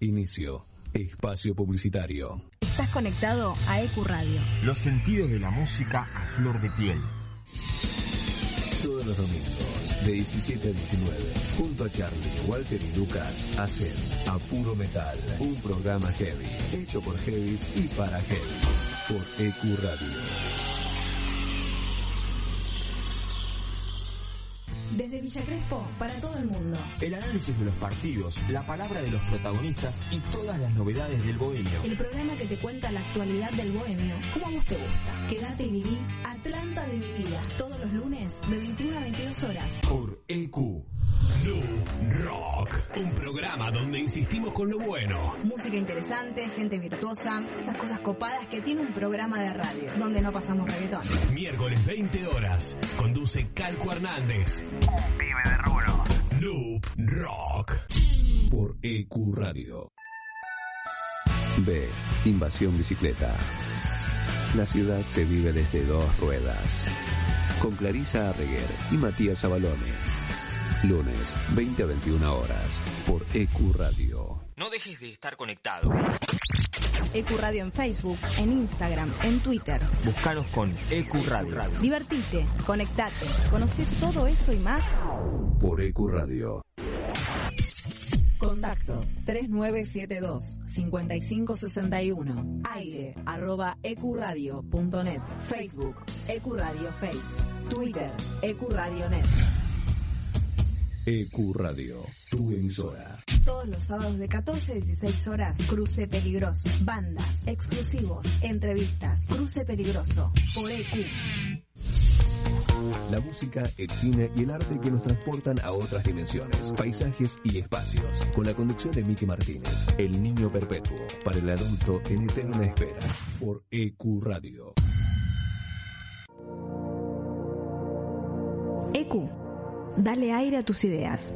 Inicio. Espacio publicitario. Estás conectado a EQ Radio. Los sentidos de la música a flor de piel. Todos los domingos, de 17 a 19, junto a Charlie, Walter y Lucas, hacen A Puro Metal, un programa heavy, hecho por heavy y para heavy, por EQ Radio. Villa Crespo, para todo el mundo. El análisis de los partidos, la palabra de los protagonistas y todas las novedades del bohemio. El programa que te cuenta la actualidad del bohemio, como a vos te gusta. Quédate y viví Atlanta de mi vida, todos los lunes de 21 a 22 horas. Por EQ. New Rock, un programa donde insistimos con lo bueno. Música interesante, gente virtuosa, esas cosas copadas que tiene un programa de radio, donde no pasamos reggaetón. Miércoles 20 horas, conduce Calco Hernández. De rulo. New Rock. Por EQ Radio. B. Invasión Bicicleta. La ciudad se vive desde dos ruedas. Con Clarisa Arreguer y Matías Abalone. Lunes, 20 a 21 horas, por EQ Radio. No dejes de estar conectado. EQ Radio en Facebook, en Instagram, en Twitter. Búscanos con EQ Radio. Divertite, conectate, conoce todo eso y más. Por EQ Radio. Contacto 3972-5561. Aire arroba ecuradio.net. Facebook Ecuradio Face. Twitter Ecuradionet. EQ Radio, tu emisora. Todos los sábados de 14 a 16 horas, Cruce Peligroso. Bandas, exclusivos, entrevistas, Cruce Peligroso, por EQ. La música, el cine y el arte que nos transportan a otras dimensiones, paisajes y espacios. Con la conducción de Miki Martínez, El Niño Perpetuo, para el adulto en eterna espera, por EQ Radio. EQ. Dale aire a tus ideas.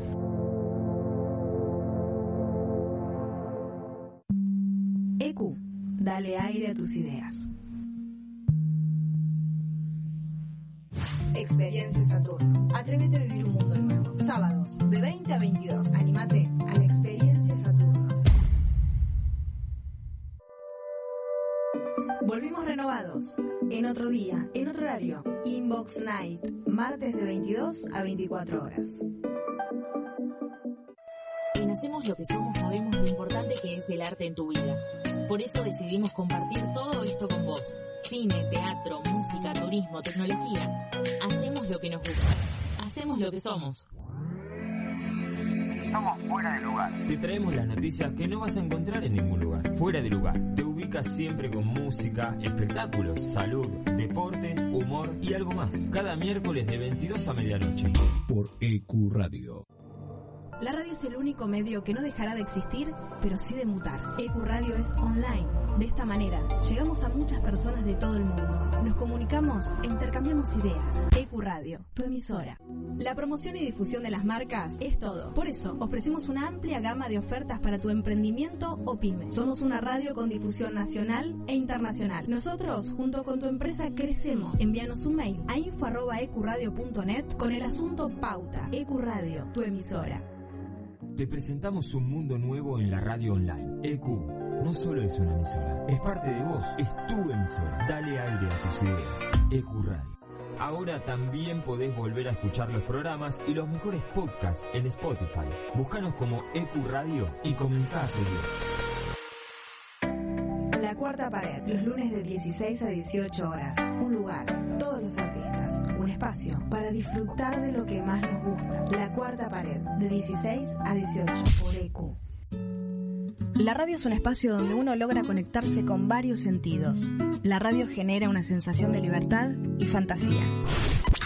Dale aire a tus ideas. Experiencia Saturno. Atrévete a vivir un mundo nuevo. Sábados, de 20 a 22. Anímate a la Experiencia Saturno. Volvimos renovados. En otro día, en otro horario. Inbox Night. Martes de 22 a 24 horas. En Hacemos lo que somos sabemos lo importante que es el arte en tu vida. Por eso decidimos compartir todo esto con vos. Cine, teatro, música, turismo, tecnología. Hacemos lo que nos gusta. Hacemos lo que somos. Somos fuera de lugar. Te traemos las noticias que no vas a encontrar en ningún lugar. Fuera de lugar. Te ubicas siempre con música, espectáculos, salud, deportes, humor y algo más. Cada miércoles de 22 a medianoche. Por EQ Radio. La radio es el único medio que no dejará de existir, pero sí de mutar. EQ Radio es online. De esta manera, llegamos a muchas personas de todo el mundo. Nos comunicamos e intercambiamos ideas. EQ Radio, tu emisora. La promoción y difusión de las marcas es todo. Por eso, ofrecemos una amplia gama de ofertas para tu emprendimiento o pyme. Somos una radio con difusión nacional e internacional. Nosotros, junto con tu empresa, crecemos. Envíanos un mail a info.ecuradio.net con el asunto Pauta. EQ Radio, tu emisora. Te presentamos un mundo nuevo en la radio online. EQ no solo es una emisora, es parte de vos, es tu emisora. Dale aire a tus ideas. EQ Radio. Ahora también podés volver a escuchar los programas y los mejores podcasts en Spotify. Búscanos como EQ Radio y comenzá a seguir. La cuarta pared, los lunes de 16 a 18 horas. Un lugar, todos los artistas. Un espacio para disfrutar de lo que más nos gusta. La cuarta pared, de 16 a 18 por EQ. La radio es un espacio donde uno logra conectarse con varios sentidos. La radio genera una sensación de libertad y fantasía.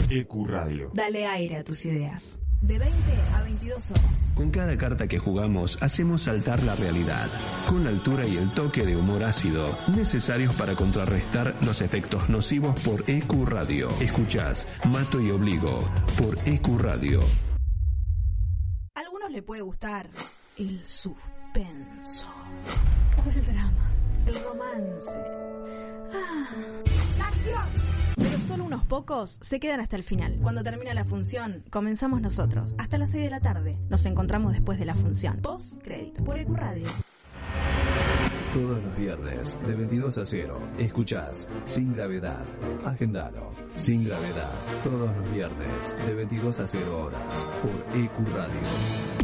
EQ Radio. Dale aire a tus ideas. De 20 a 22 horas. Con cada carta que jugamos hacemos saltar la realidad, con la altura y el toque de humor ácido necesarios para contrarrestar los efectos nocivos por EQ Radio. Escuchás Mato y Obligo por EQ Radio. A algunos le puede gustar el suspenso o el drama, el romance. Ah. Pero solo unos pocos se quedan hasta el final. Cuando termina la función, comenzamos nosotros. Hasta las 6 de la tarde. Nos encontramos después de la función. Post crédito por EQ Radio. Todos los viernes, de 22 a 0, escuchás Sin Gravedad. Agendalo. Sin Gravedad. Todos los viernes, de 22 a 0 horas, por EQ Radio.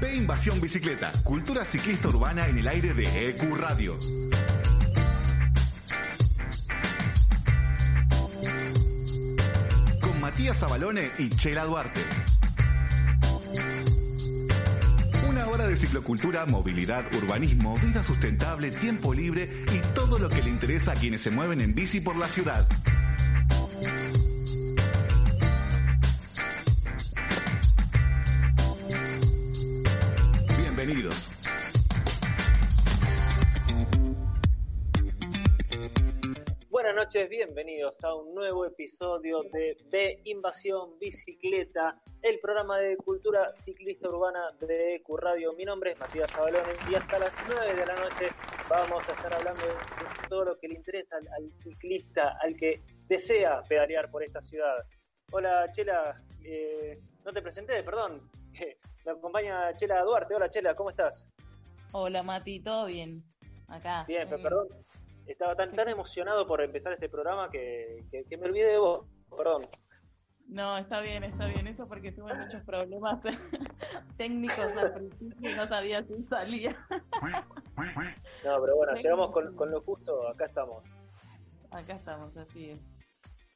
Ve Invasión Bicicleta, cultura ciclista urbana en el aire de EQ Radio. Con Matías Abalone y Chela Duarte. Una hora de ciclocultura, movilidad, urbanismo, vida sustentable, tiempo libre y todo lo que le interesa a quienes se mueven en bici por la ciudad. Noches, bienvenidos a un nuevo episodio de B Invasión Bicicleta, el programa de cultura ciclista urbana de EQ Radio. Mi nombre es Matías Zabalones y hasta las 9 de la noche vamos a estar hablando de todo lo que le interesa al, al ciclista, al que desea pedalear por esta ciudad. Hola Chela, eh, no te presenté, perdón. Me acompaña Chela Duarte. Hola Chela, ¿cómo estás? Hola Mati, ¿todo bien? Acá. Bien, muy pero perdón. Estaba tan, tan emocionado por empezar este programa que, que- que me olvidé de vos. Perdón. No, está bien, está bien. Eso porque tuve muchos problemas técnicos al principio y no sabía si salía. No, pero bueno, llegamos con, con lo justo. Acá estamos. Acá estamos, así es.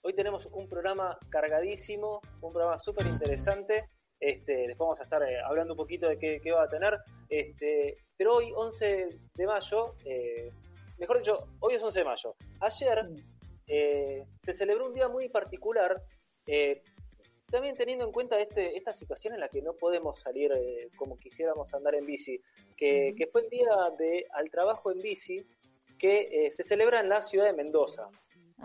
Hoy tenemos un programa cargadísimo, un programa súper interesante. Este, después vamos a estar eh, hablando un poquito de qué, qué va a tener. Este, pero hoy, 11 de mayo, eh, mejor dicho, hoy es 11 de mayo. Ayer eh, se celebró un día muy particular, eh, también teniendo en cuenta este, esta situación en la que no podemos salir eh, como quisiéramos andar en bici, que, que fue el día de al trabajo en bici que se celebra en la ciudad de Mendoza.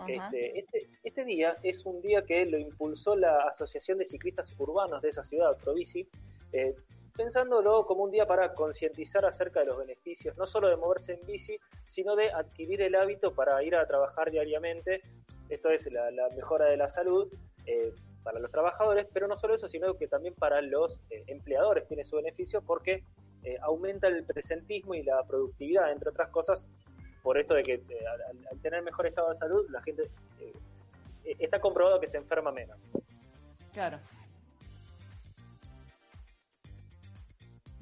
Este, este, este día es un día que lo impulsó la Asociación de Ciclistas Urbanos de esa ciudad, Provici, eh, pensándolo como un día para concientizar acerca de los beneficios, no solo de moverse en bici, sino de adquirir el hábito para ir a trabajar diariamente. Esto es la, mejora de la salud eh, para los trabajadores, pero no solo eso, sino que también para los eh, empleadores tiene su beneficio porque eh, aumenta el presentismo y la productividad, entre otras cosas, por esto de que al, al tener mejor estado de salud, la gente eh, está comprobado que se enferma menos. Claro.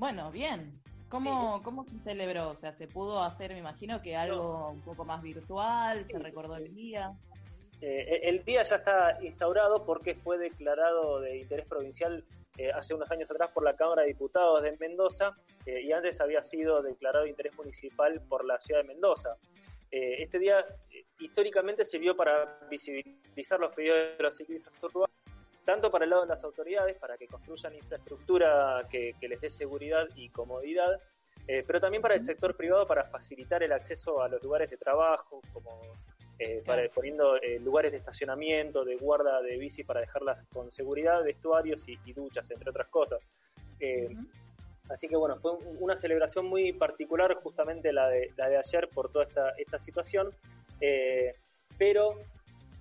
Bueno, bien. ¿Cómo, ¿Cómo se celebró? O sea, se pudo hacer, me imagino que algo un poco más virtual, se recordó sí. el día. Eh, el día ya está instaurado porque fue declarado de interés provincial eh, hace unos años atrás por la Cámara de Diputados de Mendoza eh, y antes había sido declarado de interés municipal por la ciudad de Mendoza. Eh, este día históricamente sirvió para visibilizar los pedidos de los ciclistas urbanos, tanto para el lado de las autoridades, para que construyan infraestructura que, que les dé seguridad y comodidad, eh, pero también para el sector privado para facilitar el acceso a los lugares de trabajo, como eh, para, poniendo eh, lugares de estacionamiento, de guarda de bici para dejarlas con seguridad, vestuarios y, y duchas, entre otras cosas. Así que bueno, fue un- una celebración muy particular, justamente la de, la de ayer, por toda esta, esta situación. Pero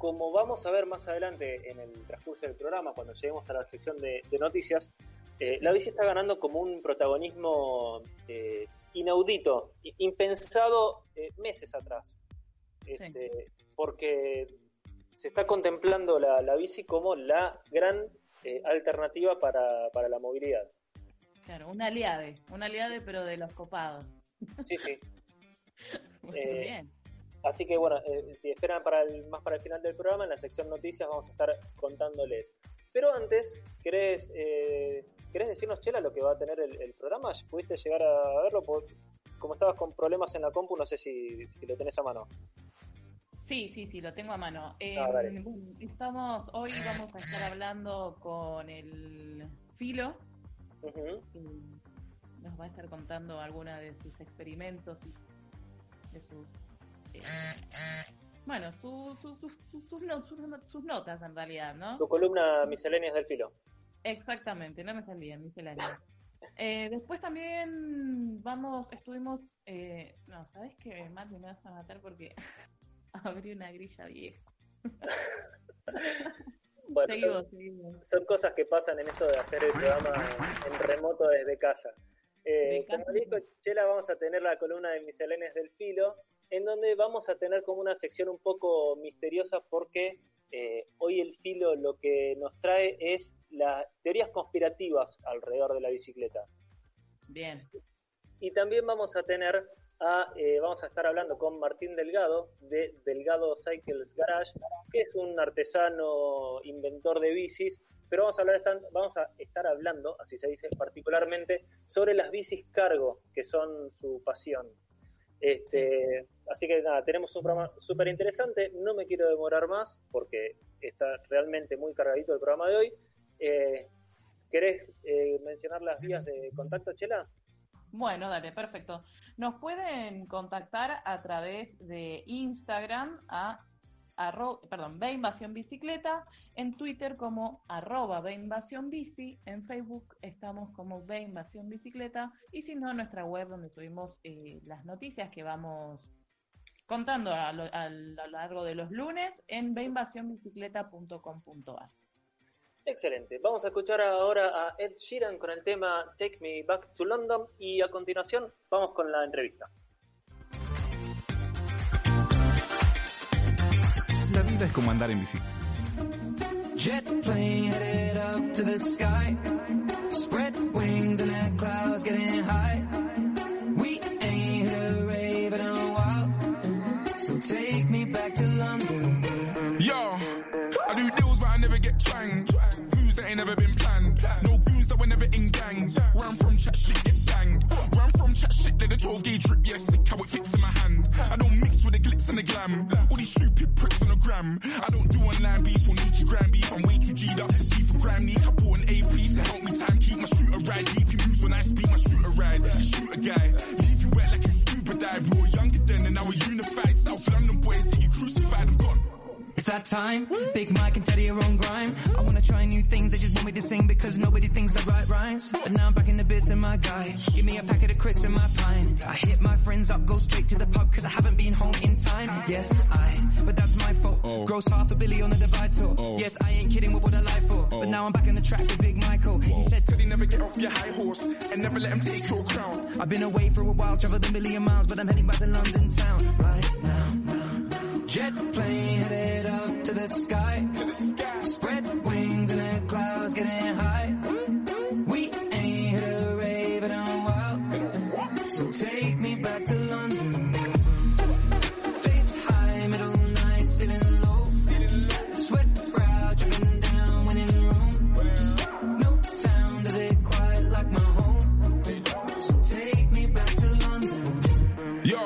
como vamos a ver más adelante en el transcurso del programa, cuando lleguemos a la sección de, de noticias, eh, la bici está ganando como un protagonismo eh, inaudito, impensado eh, meses atrás. Este, Porque se está contemplando la, la bici como la gran alternativa para, para la movilidad. Claro, un aliade, un aliade pero de los copados. Sí, sí. Muy bien. Así que bueno, eh, si esperan para el, más para el final del programa, en la sección noticias vamos a estar contándoles. Pero antes, ¿querés, eh, ¿querés decirnos, Chela, lo que va a tener el, el programa? ¿Pudiste llegar a verlo? Como estabas con problemas en la compu, no sé si, si lo tenés a mano. Sí, sí, sí, lo tengo a mano. Eh, Ah, bueno, estamos, hoy vamos a estar hablando con el Filo, que nos va a estar contando alguna de sus experimentos y de sus... bueno, su- su- su- su- sus, no- sus no- sus notas en realidad, ¿no? Tu columna Misceláneas del Filo. Exactamente, no me salía miscelánea. Eh, después también vamos, estuvimos, eh, no, ¿sabes qué? Mati, me vas a matar porque abrí una grilla vieja. Bueno, Seguimos, son, seguimos. son cosas que pasan en esto de hacer el programa en remoto desde casa. Eh, como dijo Chela, vamos a tener la columna de Misceláneas del Filo, en donde vamos a tener como una sección un poco misteriosa porque eh, hoy el Filo lo que nos trae es las teorías conspirativas alrededor de la bicicleta. Bien, Y también vamos a tener a, eh, vamos a estar hablando con Martín Delgado de Delgado Cycles Garage, que es un artesano inventor de bicis, pero vamos a hablar vamos a estar hablando, así se dice particularmente, sobre las bicis cargo, que son su pasión. Este, así que nada, tenemos un programa súper interesante, no me quiero demorar más porque está realmente muy cargadito el programa de hoy. Eh, ¿Querés eh, mencionar las vías de contacto, Chela? bueno, dale, perfecto. Nos pueden contactar a través de Instagram a en Twitter como arroba en Facebook estamos como Invasión Bicicleta y si no, nuestra web donde tuvimos eh, las noticias que vamos contando a lo, a lo largo de los lunes en veinvasionbicicleta.com.ar. Excelente. Vamos a escuchar ahora a Ed Sheeran con el tema Take Me Back to London y a continuación vamos con la entrevista. La vida es como andar en bicicleta. Jet plane headed up to the sky. Spread wings and the clouds getting high. We ain't hit a rave in a while. So take me back to London. Yo, I do deals but I never get twanged. Moves that ain't never been planned. No that were in gangs. Run from chat shit, get banged. Run from chat shit, let the 12 gauge drip, yeah, sick how it fits in my hand. I don't mix with the glitz and the glam. All these stupid pricks on the gram. I don't do online beef or Nikki gram beef. I'm way too G'd up beef for gram neat. I bought an AP to help me time keep my shooter ride deep. He moves when I speak, my shooter ride. You shoot a guy, leave you wet like a scuba dive. We were younger then and now we're unified. South London boys get you crucified and. It's that time. Big Mike and Teddy are on grime. I wanna try new things, they just want me to sing because nobody thinks I write rhymes. But now I'm back in the bits and my guy. Give me a packet of crisps and my pine. I hit my friends up, go straight to the pub cause I haven't been home in time. Yes, I, but that's my fault. Oh. Gross half a billy on the divide tour. Oh. Yes, I ain't kidding, with what I lie for? But oh. now I'm back on the track with Big Michael. He said, Teddy never get off your high horse and never let him take your crown. I've been away for a while, traveled a million miles, but I'm heading back to London town right now. Jet plane headed up to the sky. To the sky. Spread wings and the clouds getting high. We ain't hit a rave in a while. So take me back to London. Face high, middle night, sitting low. Sweat brow, dripping down when in Rome. No town does it quite like my home. So take me back to London. Yo,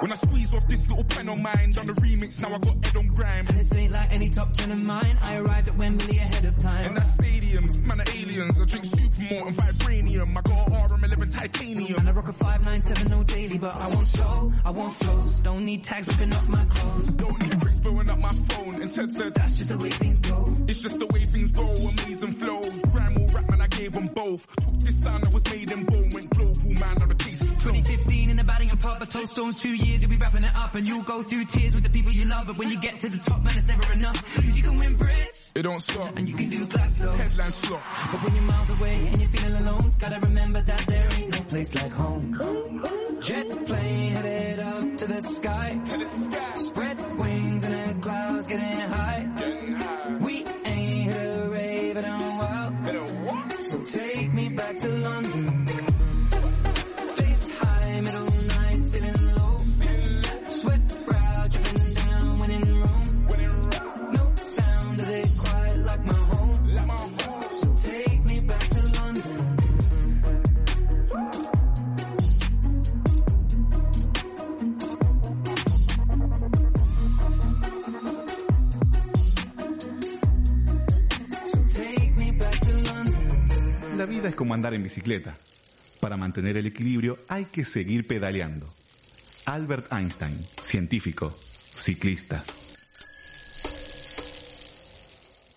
when I squeeze off this little pen on mine, done the remix, now I got Ed on grime. And this ain't like any top ten of mine. I arrived at Wembley ahead of time. And that stadiums, man are aliens. I drink supermort and vibranium. I got a RM11 titanium. And I rock a 597 no daily, but I want soul, I want flows. Don't need tags ripping off my clothes. Don't need bricks blowing up my phone. And Ted said, That's just the way things go. it's just the way things go. Amazing flows. Grime or rap, man, I gave them both. Took this sound that was made in bone, went global, man, on the case is closed. 2015 in the batting and pub, I told Stones two years, you'll be wrapping it up and you'll go through tears with the people you love. But when you get to the top, man, it's never enough. Cause you can win Brits It don't stop. and you can do Glasgow. Headline slot. But when you're miles away and you're feeling alone, gotta remember that there ain't no place like home. Jet plane headed up to the sky. To the sky. Spread wings and the clouds getting high. Getting high. We ain't hit a rave in a while. In a what? So take me back to London. Es como andar en bicicleta. Para mantener el equilibrio hay que seguir pedaleando. Albert Einstein, científico, ciclista.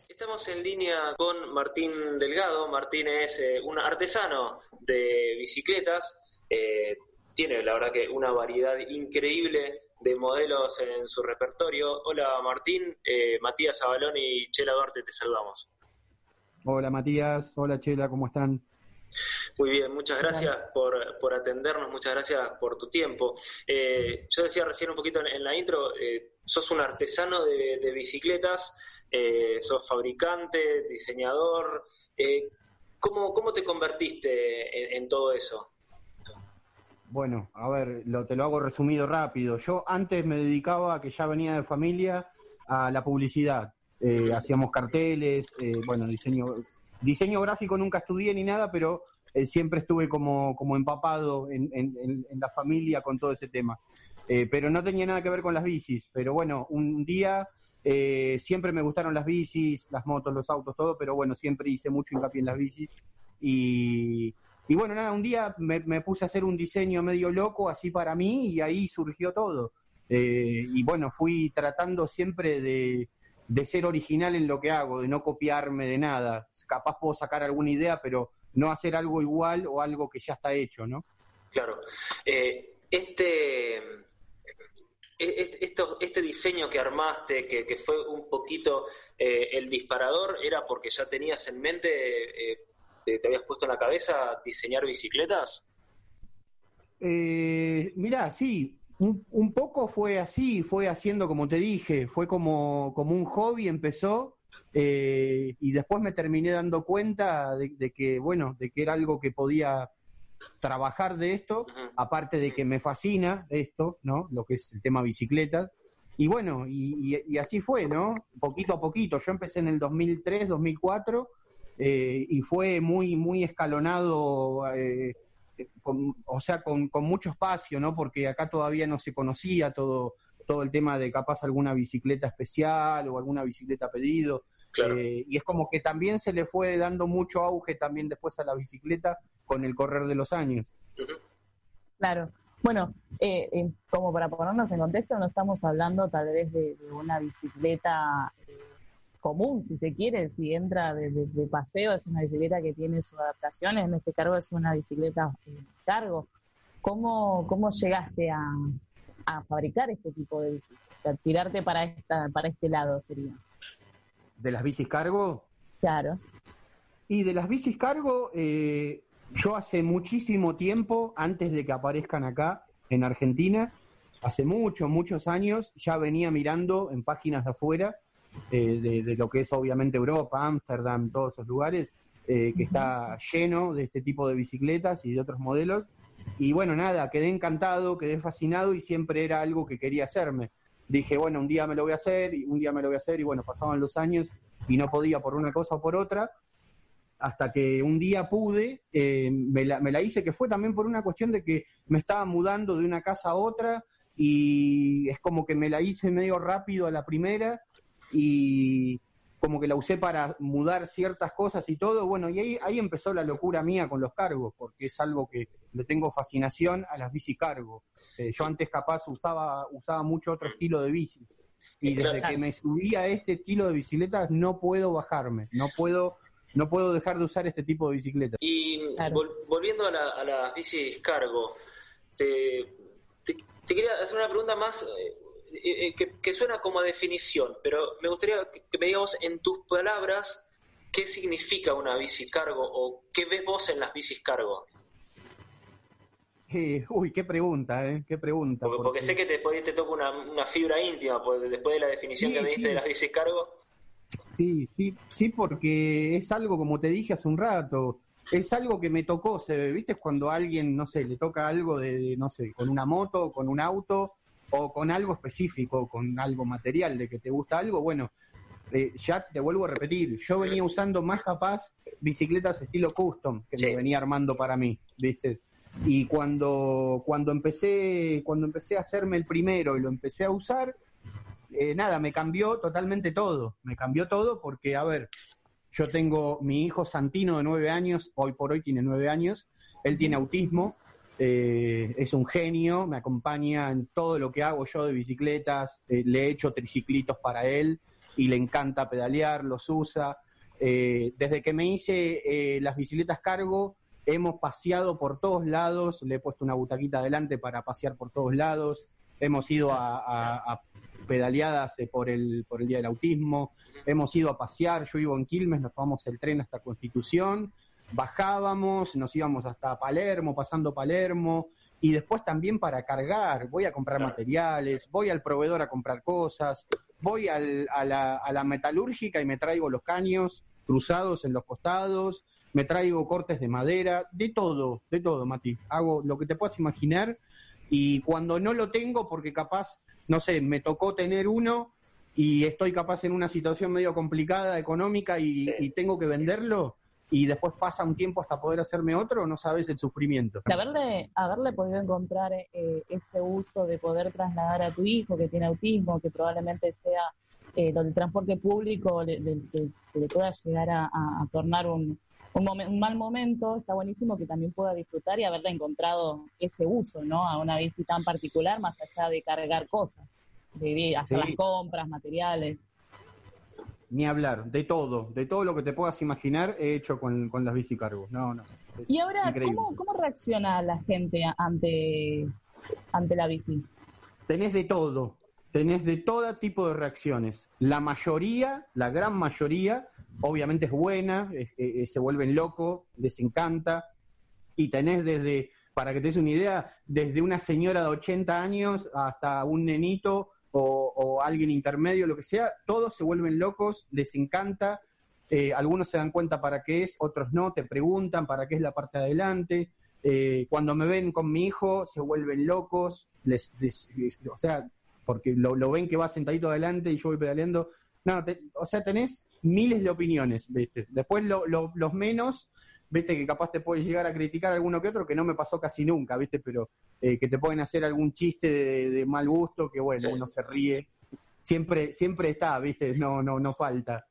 Estamos en línea con Martín Delgado. Martín es eh, un artesano de bicicletas. Eh, tiene, la verdad, que una variedad increíble de modelos en su repertorio. Hola, Martín. Eh, Matías Abalón y Chela Duarte, te saludamos. Hola, Matías. Hola, Chela, ¿cómo están? Muy bien, muchas gracias por, por atendernos, muchas gracias por tu tiempo. Eh, yo decía recién un poquito en, en la intro, eh, sos un artesano de, de bicicletas, eh, sos fabricante, diseñador. ¿cómo, ¿Cómo te convertiste en, en todo eso? Bueno, a ver, lo, te lo hago resumido rápido. Yo antes me dedicaba, a que ya venía de familia, a la publicidad. Eh, hacíamos carteles, eh, bueno, diseño, diseño gráfico nunca estudié ni nada, pero eh, siempre estuve como, como empapado en, en- la familia con todo ese tema. Pero no tenía nada que ver con las bicis. Pero bueno, un día siempre me gustaron las bicis, las motos, los autos, todo, pero bueno, siempre hice mucho hincapié en las bicis. Y, y bueno, nada, un día me, me puse a hacer un diseño medio loco así para mí y ahí surgió todo. Y bueno, fui tratando siempre de, de ser original en lo que hago, de no copiarme de nada. Capaz puedo sacar alguna idea, pero no hacer algo igual o algo que ya está hecho, ¿no? Claro. Eh, este, este, esto- este diseño que armaste, que, que fue un poquito eh, el disparador, ¿era porque ya tenías en mente, eh, te, te habías puesto en la cabeza diseñar bicicletas? Eh, mirá, sí, un, un poco fue así, fue haciendo como te dije, fue como, como un hobby, empezó, eh, y después me terminé dando cuenta de, de que, bueno, de que era algo que podía trabajar de esto, aparte de que me fascina esto, ¿no? Lo que es el tema bicicletas. Y bueno, y, y- y así fue, ¿no? Poquito a poquito. Yo empecé en el 2003, 2004, eh, y fue muy, muy escalonado, eh, con- o sea, con, con mucho espacio, ¿no? Porque acá todavía no se conocía todo, todo el tema de capaz alguna bicicleta especial o alguna bicicleta a pedido. Eh, y es como que también se le fue dando mucho auge también después a la bicicleta con el correr de los años. Claro. Bueno, eh, eh, como para ponernos en contexto, no estamos hablando tal vez de, de una bicicleta eh, común, si se quiere, si entra de, de- de paseo, es una bicicleta que tiene su adaptación, en este cargo es una bicicleta eh, cargo. ¿Cómo, cómo llegaste a, a fabricar este tipo de bicicleta? O sea, tirarte para, esta, para este lado sería. ¿De las bicis cargo? Claro. Y de las bicis cargo, eh, yo hace muchísimo tiempo, antes de que aparezcan acá en Argentina, hace muchos, muchos años, ya venía mirando en páginas de afuera, eh, de, de lo que es obviamente Europa, Ámsterdam, todos esos lugares, eh, que está lleno de este tipo de bicicletas y de otros modelos. Y bueno, nada, quedé encantado, quedé fascinado y siempre era algo que quería hacerme. Dije, bueno, un día me lo voy a hacer y un día me lo voy a hacer y bueno, pasaban los años y no podía por una cosa o por otra hasta que un día pude, eh, me, la, me la hice, que fue también por una cuestión de que me estaba mudando de una casa a otra y es como que me la hice medio rápido a la primera y como que la usé para mudar ciertas cosas y todo, bueno, y ahí, ahí empezó la locura mía con los cargos, porque es algo que le tengo fascinación a las bici cargo. Eh, yo antes capaz usaba, usaba mucho otro estilo de bicis. Y desde que me subí a este estilo de bicicletas no puedo bajarme, no puedo, no puedo dejar de usar este tipo de bicicletas. Y vol- volviendo a, la- a las bicis cargo, te, te- te quería hacer una pregunta más eh, eh, que, que suena como a definición, pero me gustaría que, que me digas en tus palabras qué significa una bici cargo o qué ves vos en las bicis cargo. Eh, uy, qué pregunta, ¿eh? Qué pregunta. Porque, porque porque- sé que te, te toca una, una fibra íntima pues, después de la definición Sí, que me diste sí. de las bicis cargo. Sí, sí, sí, porque es algo, como te dije hace un rato, es algo que me tocó, se ¿viste? Cuando a alguien, no sé, le toca algo de, de, no sé, con una moto, con un auto, o con algo específico, con algo material, de que te gusta algo, bueno, eh, ya te vuelvo a repetir, yo venía usando más capaz bicicletas estilo custom, que me venía armando para mí, ¿viste? Y cuando, cuando empecé, cuando empecé a hacerme el primero y lo empecé a usar, eh, nada, me cambió totalmente todo. Me cambió todo porque, a ver, yo tengo mi hijo Santino de nueve años, hoy por hoy tiene nueve años, él tiene autismo eh, es un genio, me acompaña en todo lo que hago yo de bicicletas, eh, le he hecho triciclitos para él y le encanta pedalear, los usa. Eh, desde que me hice las bicicletas cargo, hemos paseado por todos lados, le he puesto una butaquita adelante para pasear por todos lados, hemos ido a, a- pedaleadas por el, por el Día del Autismo, hemos ido a pasear, yo vivo en Quilmes, nos tomamos el tren hasta Constitución, bajábamos, nos íbamos hasta Palermo, pasando Palermo, y después también para cargar, voy a comprar materiales, voy al proveedor a comprar cosas, voy al- a, la, a la metalúrgica y me traigo los caños cruzados en los costados, me traigo cortes de madera, de todo, de todo, Mati. Hago lo que te puedas imaginar y cuando no lo tengo, porque capaz, no sé, me tocó tener uno y estoy capaz en una situación medio complicada económica y, y tengo que venderlo y después pasa un tiempo hasta poder hacerme otro, no sabes el sufrimiento. Haberle, haberle podido encontrar eh, ese uso de poder trasladar a tu hijo que tiene autismo, que probablemente sea eh, donde el transporte público le, le- se, se le pueda llegar a, a- a tornar un, un, momen- un mal momento, está buenísimo que también pueda disfrutar y haberle encontrado ese uso, ¿no? A una bici tan particular, más allá de cargar cosas, de, de hacer Sí. las compras, materiales. Ni hablar, de todo, de todo lo que te puedas imaginar he hecho con, con las bicicargos. No, no. Y ahora. ¿cómo, ¿cómo reacciona la gente ante, ante la bici? Tenés de todo, tenés de todo tipo de reacciones. La mayoría, la gran mayoría, obviamente es buena, es- se vuelven locos, les encanta. Y tenés desde, para que te des una idea, desde una señora de 80 años hasta un nenito o, o alguien intermedio, lo que sea, todos se vuelven locos, les encanta. Eh, algunos se dan cuenta para qué es, otros no, te preguntan para qué es la parte de adelante. Eh, cuando me ven con mi hijo, se vuelven locos, les, o sea, porque lo, ven que va sentadito adelante y yo voy pedaleando. No, te- o sea, tenés miles de opiniones, ¿viste? Después lo- los menos, viste, que capaz te puede llegar a criticar alguno que otro, que no me pasó casi nunca, viste, pero eh, que te pueden hacer algún chiste de, de mal gusto, que bueno, uno se ríe. Siempre, siempre está, viste, no, no, no falta.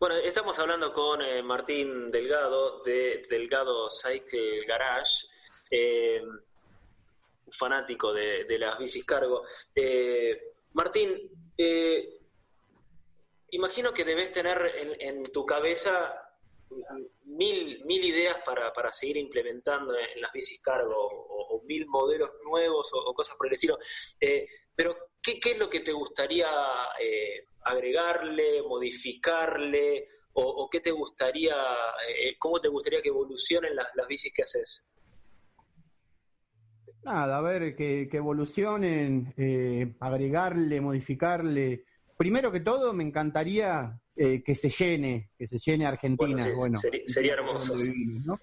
Bueno, estamos hablando con eh, Martín Delgado de Delgado Cycle Garage, eh, fanático de, de las bicis cargo. Eh, Martín, imagino que debes tener en, en tu cabeza mil, mil ideas para, para seguir implementando en las bicis cargo o, mil modelos nuevos o, cosas por el estilo. Eh, pero, ¿qué, ¿qué es lo que te gustaría eh, agregarle, modificarle? O, qué te gustaría, eh, cómo te gustaría que evolucionen las, las bicis que haces? Nada, a ver, que, que evolucionen, agregarle, modificarle. Primero que todo, me encantaría eh, que se llene, que se llene Argentina. Bueno, sí, Bueno, sería- sería hermoso. donde vivimos, ¿no?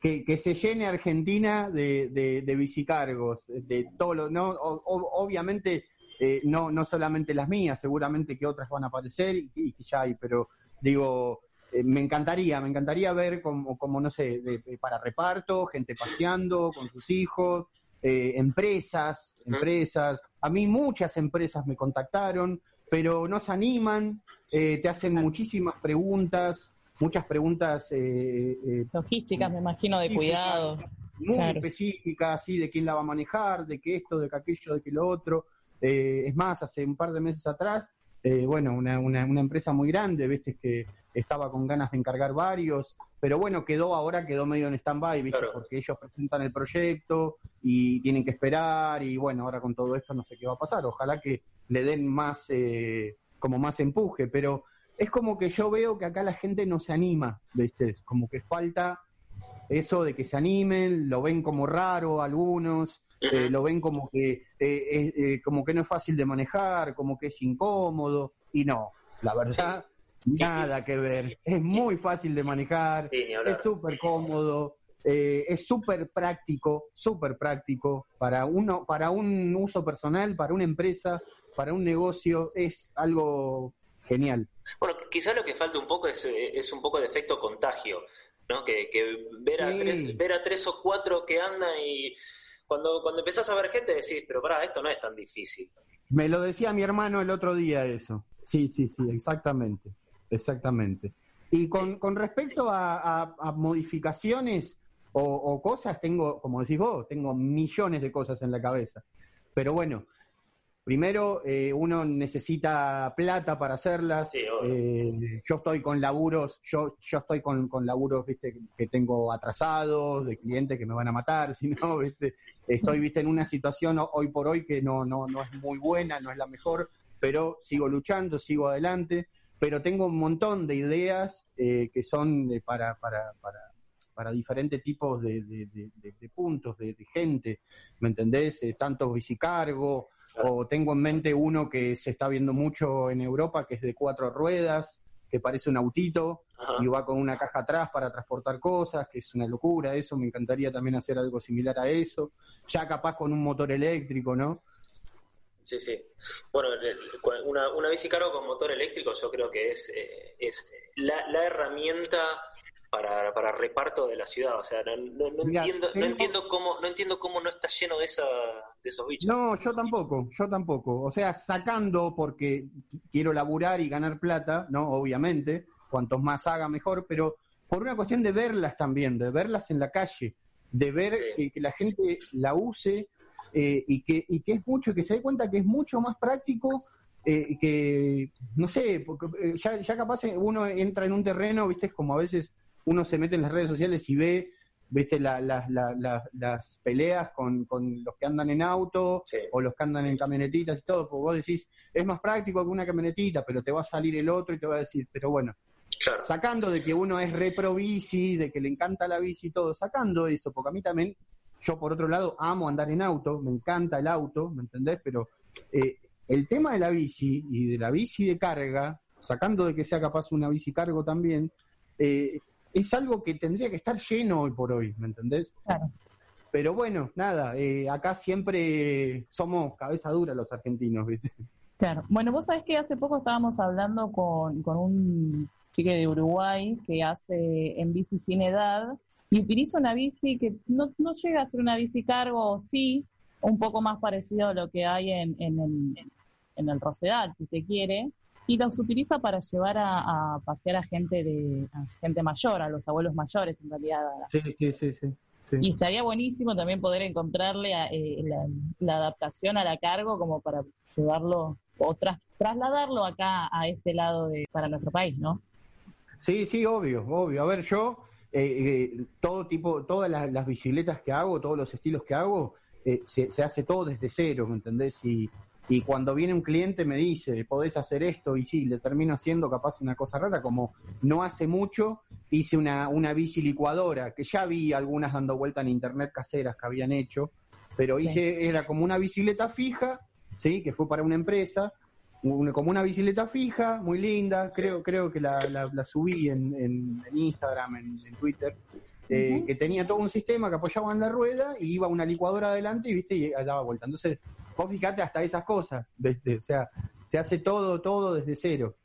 Que, que se llene Argentina de, de, de bicicargos, de todo lo, no, O- obviamente eh, no, no solamente las mías, seguramente que otras van a aparecer y, y que ya hay, pero digo, eh, me encantaría, me encantaría ver como, como no sé, de- de- para reparto, gente paseando con sus hijos, eh, empresas, empresas. A mí muchas empresas me contactaron, pero no se animan, eh, te hacen muchísimas preguntas, muchas preguntas eh, eh, Logísticas, me imagino, de cuidado. muy Claro. específicas, así de quién la va a manejar, de que esto, de que aquello, de que lo otro. Eh, es más, hace un par de meses atrás, eh, bueno, una, una, una empresa muy grande, viste, que estaba con ganas de encargar varios, pero bueno, quedó ahora, quedó medio en stand-by, viste, porque ellos presentan el proyecto y tienen que esperar, y bueno, ahora con todo esto no sé qué va a pasar. Ojalá que le den más, eh, como más empuje, pero es como que yo veo que acá la gente no se anima, viste, Es como que falta eso de que se animen, lo ven como raro algunos, eh, lo ven como que eh, eh, como que no es fácil de manejar, como que es incómodo, y no, la verdad, nada que ver. Es muy fácil de manejar, Sí, es súper cómodo, eh, es súper práctico, súper práctico para uno, para un uso personal, para una empresa, para un negocio, es algo genial. Bueno, quizás lo que falta un poco es, eh, es un poco de efecto contagio, ¿no? Que, que ver, a Sí. tres, ver a tres o cuatro que andan y cuando, cuando empezás a ver gente decís, pero pará, esto no es tan difícil. Me lo decía mi hermano el otro día eso. Sí, sí, sí, exactamente. Exactamente. Y con, con respecto a, a- a modificaciones, O, o cosas, tengo, como decís vos, tengo millones de cosas en la cabeza. Pero bueno, primero eh, uno necesita plata para hacerlas. Eh, yo estoy con laburos, yo, yo estoy con, con laburos, viste, que- tengo atrasados, de clientes que me van a matar, si no, viste, estoy, viste, en una situación ho- hoy por hoy que no, no, no es muy buena, no es la mejor, pero sigo luchando, sigo adelante, pero tengo un montón de ideas eh, que son de- para, para, para, para diferentes tipos de, de- de- puntos, de, gente, ¿me entendés? Eh, tanto bicicargo, o tengo en mente uno que se está viendo mucho en Europa, que es de cuatro ruedas, que parece un autito, y va con una caja atrás para transportar cosas, que es una locura eso, me encantaría también hacer algo similar a eso, ya capaz con un motor eléctrico, ¿no? Sí, sí. Bueno, una, una bici cargo con motor eléctrico yo creo que es, eh, es la, la herramienta para, para reparto de la ciudad. O sea, no, no- no Mira, entiendo, no entiendo cómo, no entiendo cómo no está lleno de esa, de esos bichos. No, yo tampoco, yo tampoco. O sea, sacando porque quiero laburar y ganar plata, ¿no? Obviamente, cuantos más haga mejor, pero por una cuestión de verlas también, de verlas en la calle, de ver que, que la gente la use eh, y, que, y que es mucho, que se dé cuenta que es mucho más práctico eh, que, no sé, porque eh, ya, ya capaz uno entra en un terreno, viste, es como a veces uno se mete en las redes sociales y ve viste la- la- la- la- las peleas con, con los que andan en auto o los que andan en camionetitas y todo, porque vos decís, es más práctico que una camionetita, pero te va a salir el otro y te va a decir, pero bueno, sacando de que uno es repro bici, de que le encanta la bici y todo, sacando eso, porque a mí también, yo por otro lado amo andar en auto, me encanta el auto, ¿me entendés? Pero eh, el tema de la bici y de la bici de carga, sacando de que sea capaz una bici cargo también, eh, es algo que tendría que estar lleno hoy por hoy, ¿me entendés? Claro. Pero bueno, nada, eh, acá siempre somos cabeza dura los argentinos, ¿viste? Claro. Bueno, vos sabés que hace poco estábamos hablando con, con un chique de Uruguay que hace en bici sin edad y utiliza una bici que no, no llega a ser una bici cargo, sí, un poco más parecido a lo que hay en, en, el- en el Rosedal, si se quiere, y los utiliza para llevar a, a pasear a gente de a gente mayor, a los abuelos mayores en realidad, Sí, sí, sí, sí. sí. y estaría buenísimo también poder encontrarle a, eh, la, la adaptación a la cargo como para llevarlo o tras- trasladarlo acá a este lado de para nuestro país, ¿no? Sí, sí, obvio, obvio. A ver, yo, eh, eh, todo tipo, todas las, las bicicletas que hago, todos los estilos que hago, eh, se, se hace todo desde cero, ¿me entendés? Y, y cuando viene un cliente me dice, podés hacer esto, y sí, le termino haciendo capaz una cosa rara, como no hace mucho hice una, una bici licuadora, que ya vi algunas dando vuelta en internet caseras que habían hecho, pero Sí. hice, era como una bicicleta fija, ¿sí? Que fue para una empresa, una- como una bicicleta fija, muy linda, creo, creo que la, la- la subí en, en- en Instagram, en, en Twitter, eh, que tenía todo un sistema que apoyaba en la rueda y iba una licuadora adelante y viste y daba vuelta. Entonces, vos fijate hasta esas cosas, o sea, se hace todo, todo desde cero.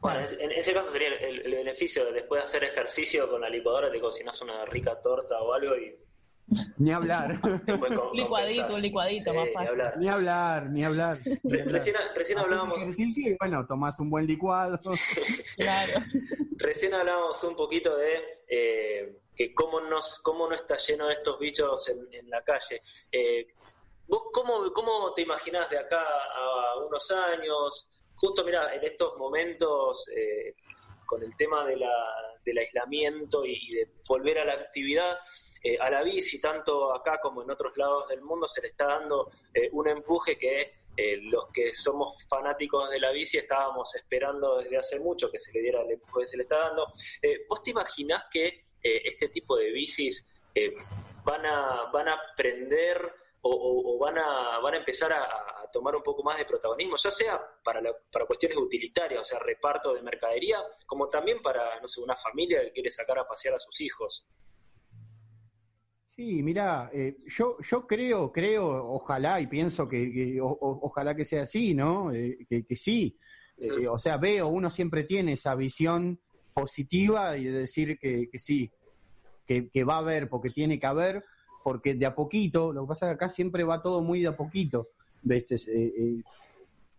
Bueno, en ese caso sería el, el beneficio de después de hacer ejercicio con la licuadora, te cocinas una rica torta o algo y Ni hablar. licuadito, un licuadito Sí, más ni fácil. hablar. Ni hablar, ni hablar. ni Re- hablar. recién, recién hablábamos ejercicio y bueno, tomás un buen licuado. Claro. Recién hablábamos un poquito de eh, que cómo, nos, cómo no está lleno de estos bichos en, en la calle. Eh, ¿Vos cómo, cómo te imaginás de acá a unos años? Justo, mira, en estos momentos, eh, con el tema de la, del aislamiento y, de volver a la actividad, eh, a la bici, tanto acá como en otros lados del mundo, se le está dando eh, un empuje que los que somos fanáticos de la bici estábamos esperando desde hace mucho que se le diera el empuje que se le está dando. ¿Vos te imaginás que este tipo de bicis van, a, van a aprender o, o- o van, a, van a empezar a, a tomar un poco más de protagonismo, ya sea para, la- para cuestiones utilitarias, o sea, reparto de mercadería, como también para, no sé, una familia que quiere sacar a pasear a sus hijos? Sí, mira, yo, yo creo, creo, ojalá y pienso que, que o- o- ojalá que sea así, ¿no? Eh, que, que sí. Eh, o sea, veo, uno siempre tiene esa visión positiva y de decir que, que sí, que, que va a haber, porque tiene que haber, porque de a poquito, lo que pasa es que acá siempre va todo muy de a poquito, ¿viste? Eh, eh,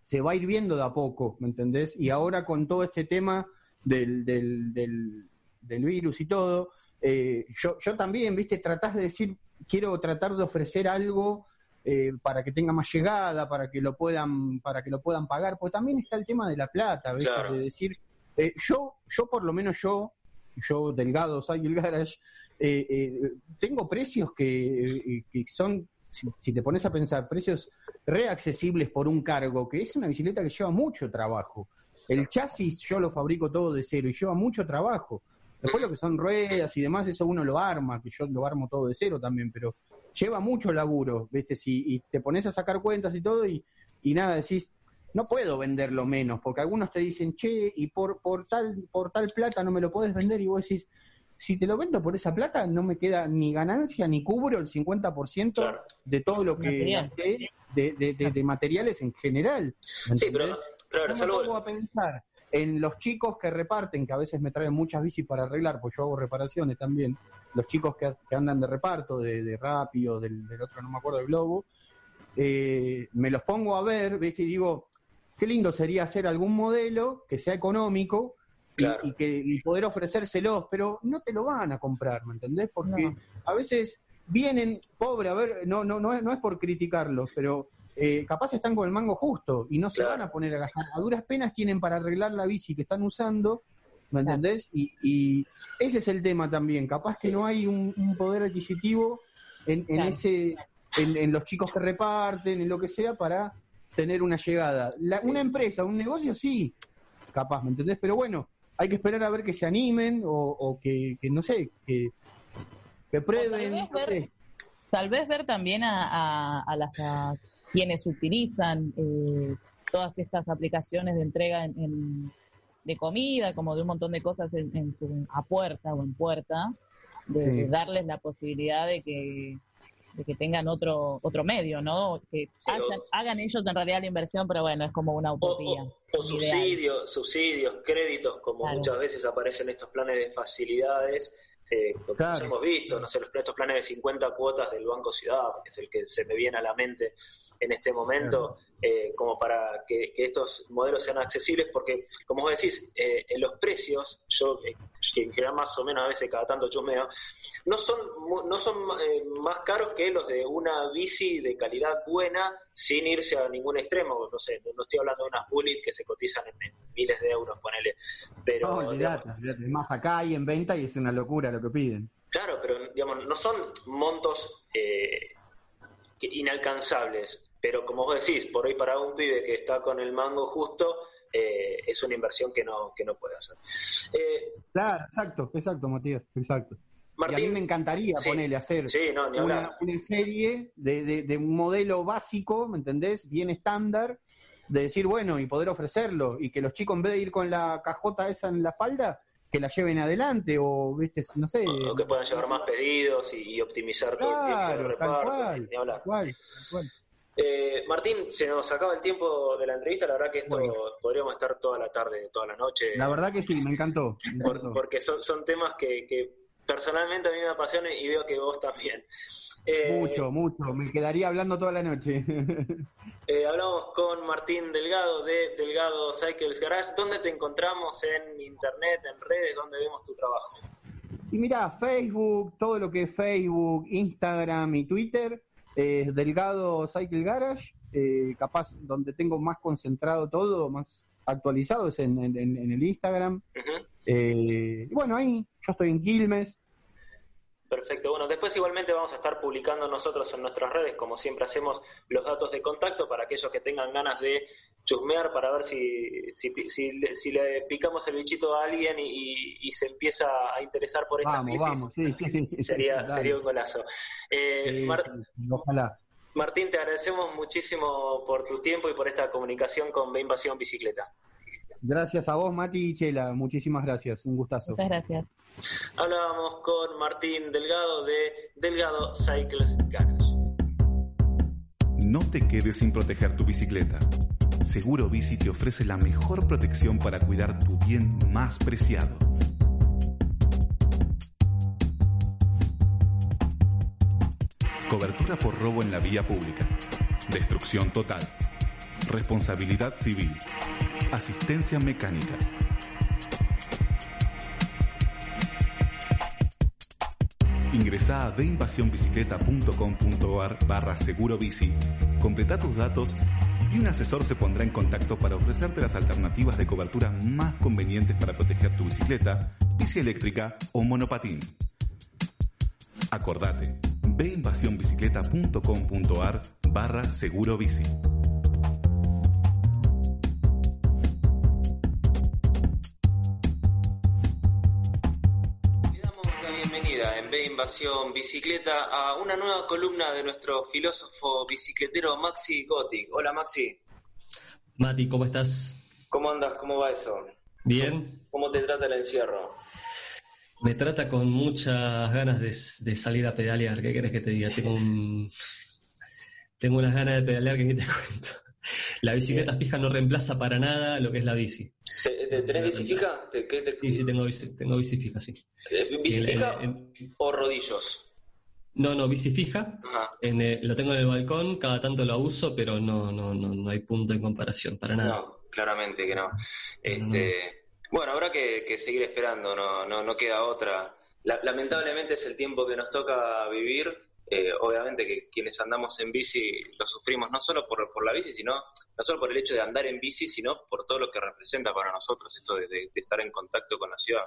se va a ir viendo de a poco, ¿me entendés? Y ahora con todo este tema del, del, del, del virus y todo, eh, yo, yo también, viste, tratás de decir, quiero tratar de ofrecer algo eh, para que tenga más llegada, para que lo puedan, para que lo puedan pagar, pues también está el tema de la plata, ¿viste? Claro. de decir, eh, yo, yo por lo menos yo, yo delgado, soy el garage, eh, eh, tengo precios que, eh, que son, si, si te pones a pensar, precios reaccesibles por un cargo, que es una bicicleta que lleva mucho trabajo. El chasis yo lo fabrico todo de cero y lleva mucho trabajo. Después lo que son ruedas y demás, eso uno lo arma, que yo lo armo todo de cero también, pero lleva mucho laburo, ¿viste? Si, y te pones a sacar cuentas y todo y, y nada, decís, no puedo venderlo menos, porque algunos te dicen, che, y por, por, tal, por tal plata no me lo puedes vender, y vos decís, si te lo vendo por esa plata, no me queda ni ganancia ni cubro el 50% de todo lo que Material. gasté de, de- de- de materiales en general. ¿me Sí, pero, claro, me salvo- pongo a pensar en los chicos que reparten, que a veces me traen muchas bicis para arreglar, pues yo hago reparaciones también, los chicos que, que andan de reparto, de, de Rappi o del, del otro, no me acuerdo, del Globo, eh, me los pongo a ver, ¿viste? Y digo, qué lindo sería hacer algún modelo que sea económico y, y que y poder ofrecérselos, pero no te lo van a comprar, ¿me entendés? Porque a veces vienen, pobre, a ver, no, no, no, es, no es por criticarlos, pero eh, capaz están con el mango justo y no se van a poner a gastar. A duras penas tienen para arreglar la bici que están usando, ¿me entendés? Y, y ese es el tema también. Capaz que no hay un, un poder adquisitivo en, en Claro. ese, en, en los chicos que reparten, en lo que sea, para tener una llegada. La- una empresa, un negocio, sí, capaz, ¿me entendés? Pero bueno, hay que esperar a ver que se animen o, o que, que, no sé, que, que prueben. vez no ver- sé. Tal vez ver también a, a, a las a quienes utilizan eh, todas estas aplicaciones de entrega en, en- de comida, como de un montón de cosas en, en a puerta o en puerta, de, Sí. de darles la posibilidad de que de que tengan otro otro medio, ¿no? Que hayan- hagan ellos en realidad la inversión, pero bueno, es como una utopía. O subsidios, subsidios, créditos, como Claro. muchas veces aparecen estos planes de facilidades, eh, como Claro. hemos visto, no sé, los, estos planes de 50 cuotas del Banco Ciudad, que es el que se me viene a la mente en este momento, eh, como para que, que estos modelos sean accesibles, porque, como vos decís, eh, en los precios, yo, eh, que en general más o menos a veces cada tanto chusmeo, no son, no son eh, más caros que los de una bici de calidad buena sin irse a ningún extremo. No sé, no, estoy hablando de unas bullet que se cotizan en, miles de euros, ponele. Pero, No, olvidate, olvidate. Es más, acá hay en venta y es una locura lo que piden. Claro, pero digamos, no son montos eh, inalcanzables. Pero como vos decís, por ahí para un pibe que está con el mango justo, eh, es una inversión que no, que no puede hacer. Eh, Claro, exacto, exacto, Matías, exacto. Y a mí me encantaría sí. ponerle hacer Sí, no, ni una, serie de, de- de un modelo básico, ¿me entendés? Bien estándar, de decir, bueno, y poder ofrecerlo, y que los chicos en vez de ir con la cajota esa en la espalda, que la lleven adelante, o, viste, no sé. o que puedan llevar más pedidos y, optimizar todo el tiempo el reparto, cual, ni hablar. cual, cual. Eh, Martín, se nos acaba el tiempo de la entrevista, la verdad que esto podríamos estar toda la tarde, toda la noche. La verdad que sí, me encantó. me por- encantó. porque son, son temas que, que personalmente a mí me apasionan y veo que vos también. Eh, Mucho, mucho, me quedaría hablando toda la noche. eh, hablamos con Martín Delgado de Delgado Cycles Garage. ¿Dónde te encontramos en internet, en redes? ¿Dónde vemos tu trabajo? Y mira, Facebook, todo lo que es Facebook, Instagram y Twitter, es Delgado Cycle Garage, eh, capaz donde tengo más concentrado todo, más actualizado es en, en- en el Instagram. Eh, y bueno, ahí yo estoy en Quilmes. Perfecto. Bueno, después igualmente vamos a estar publicando nosotros en nuestras redes, como siempre hacemos, los datos de contacto para aquellos que tengan ganas de chusmear para ver si, si, si le, si le picamos el bichito a alguien y, y se empieza a interesar por estas Vamos, sí, sí, sí, sería, sería un golazo. Eh, ojalá. Martín, te agradecemos muchísimo por tu tiempo y por esta comunicación con B Invasión Bicicleta. Gracias a vos, Mati y Chela, muchísimas gracias, un gustazo. Muchas gracias. Hablábamos con Martín Delgado de Delgado Cycles Garage. No te quedes sin proteger tu bicicleta. Seguro Bici te ofrece la mejor protección para cuidar tu bien más preciado. Cobertura por robo en la vía pública. Destrucción total. Responsabilidad civil. Asistencia mecánica. Ingresá a veinvasionbicicleta.com.ar barra seguro bici, completa tus datos y un asesor se pondrá en contacto para ofrecerte las alternativas de cobertura más convenientes para proteger tu bicicleta, bici eléctrica o monopatín. Acordate, veinvasionbicicleta.com.ar barra seguro bici. Invasión Bicicleta a una nueva columna de nuestro filósofo bicicletero Maxi Gothic. Hola Maxi. Mati, ¿cómo estás? ¿Cómo andas? ¿Cómo va eso? Bien. ¿Cómo te trata el encierro? Me trata con muchas ganas de, de salir a pedalear. ¿Qué querés que te diga? Tengo un... Tengo unas ganas de pedalear que ni te cuento. La bicicleta fija no reemplaza para nada lo que es la bici. ¿Te- te- ¿Tenés bici fija? ¿Te- qué te- Sí, sí, tengo bici, tengo bici fija, sí. eh, Sí, ¿Bici en- fija en- o rodillos? no, no, bici fija. Ajá. En el- lo tengo en el balcón, cada tanto lo uso, pero no, no, no, no hay punto en comparación, para nada. No, claramente que no. Este, Bueno, habrá que, que seguir esperando, no, no, no queda otra. La- lamentablemente es el tiempo que nos toca vivir. Eh, obviamente que quienes andamos en bici lo sufrimos no solo por, por la bici, sino no solo por el hecho de andar en bici, sino por todo lo que representa para nosotros esto de, de- de estar en contacto con la ciudad.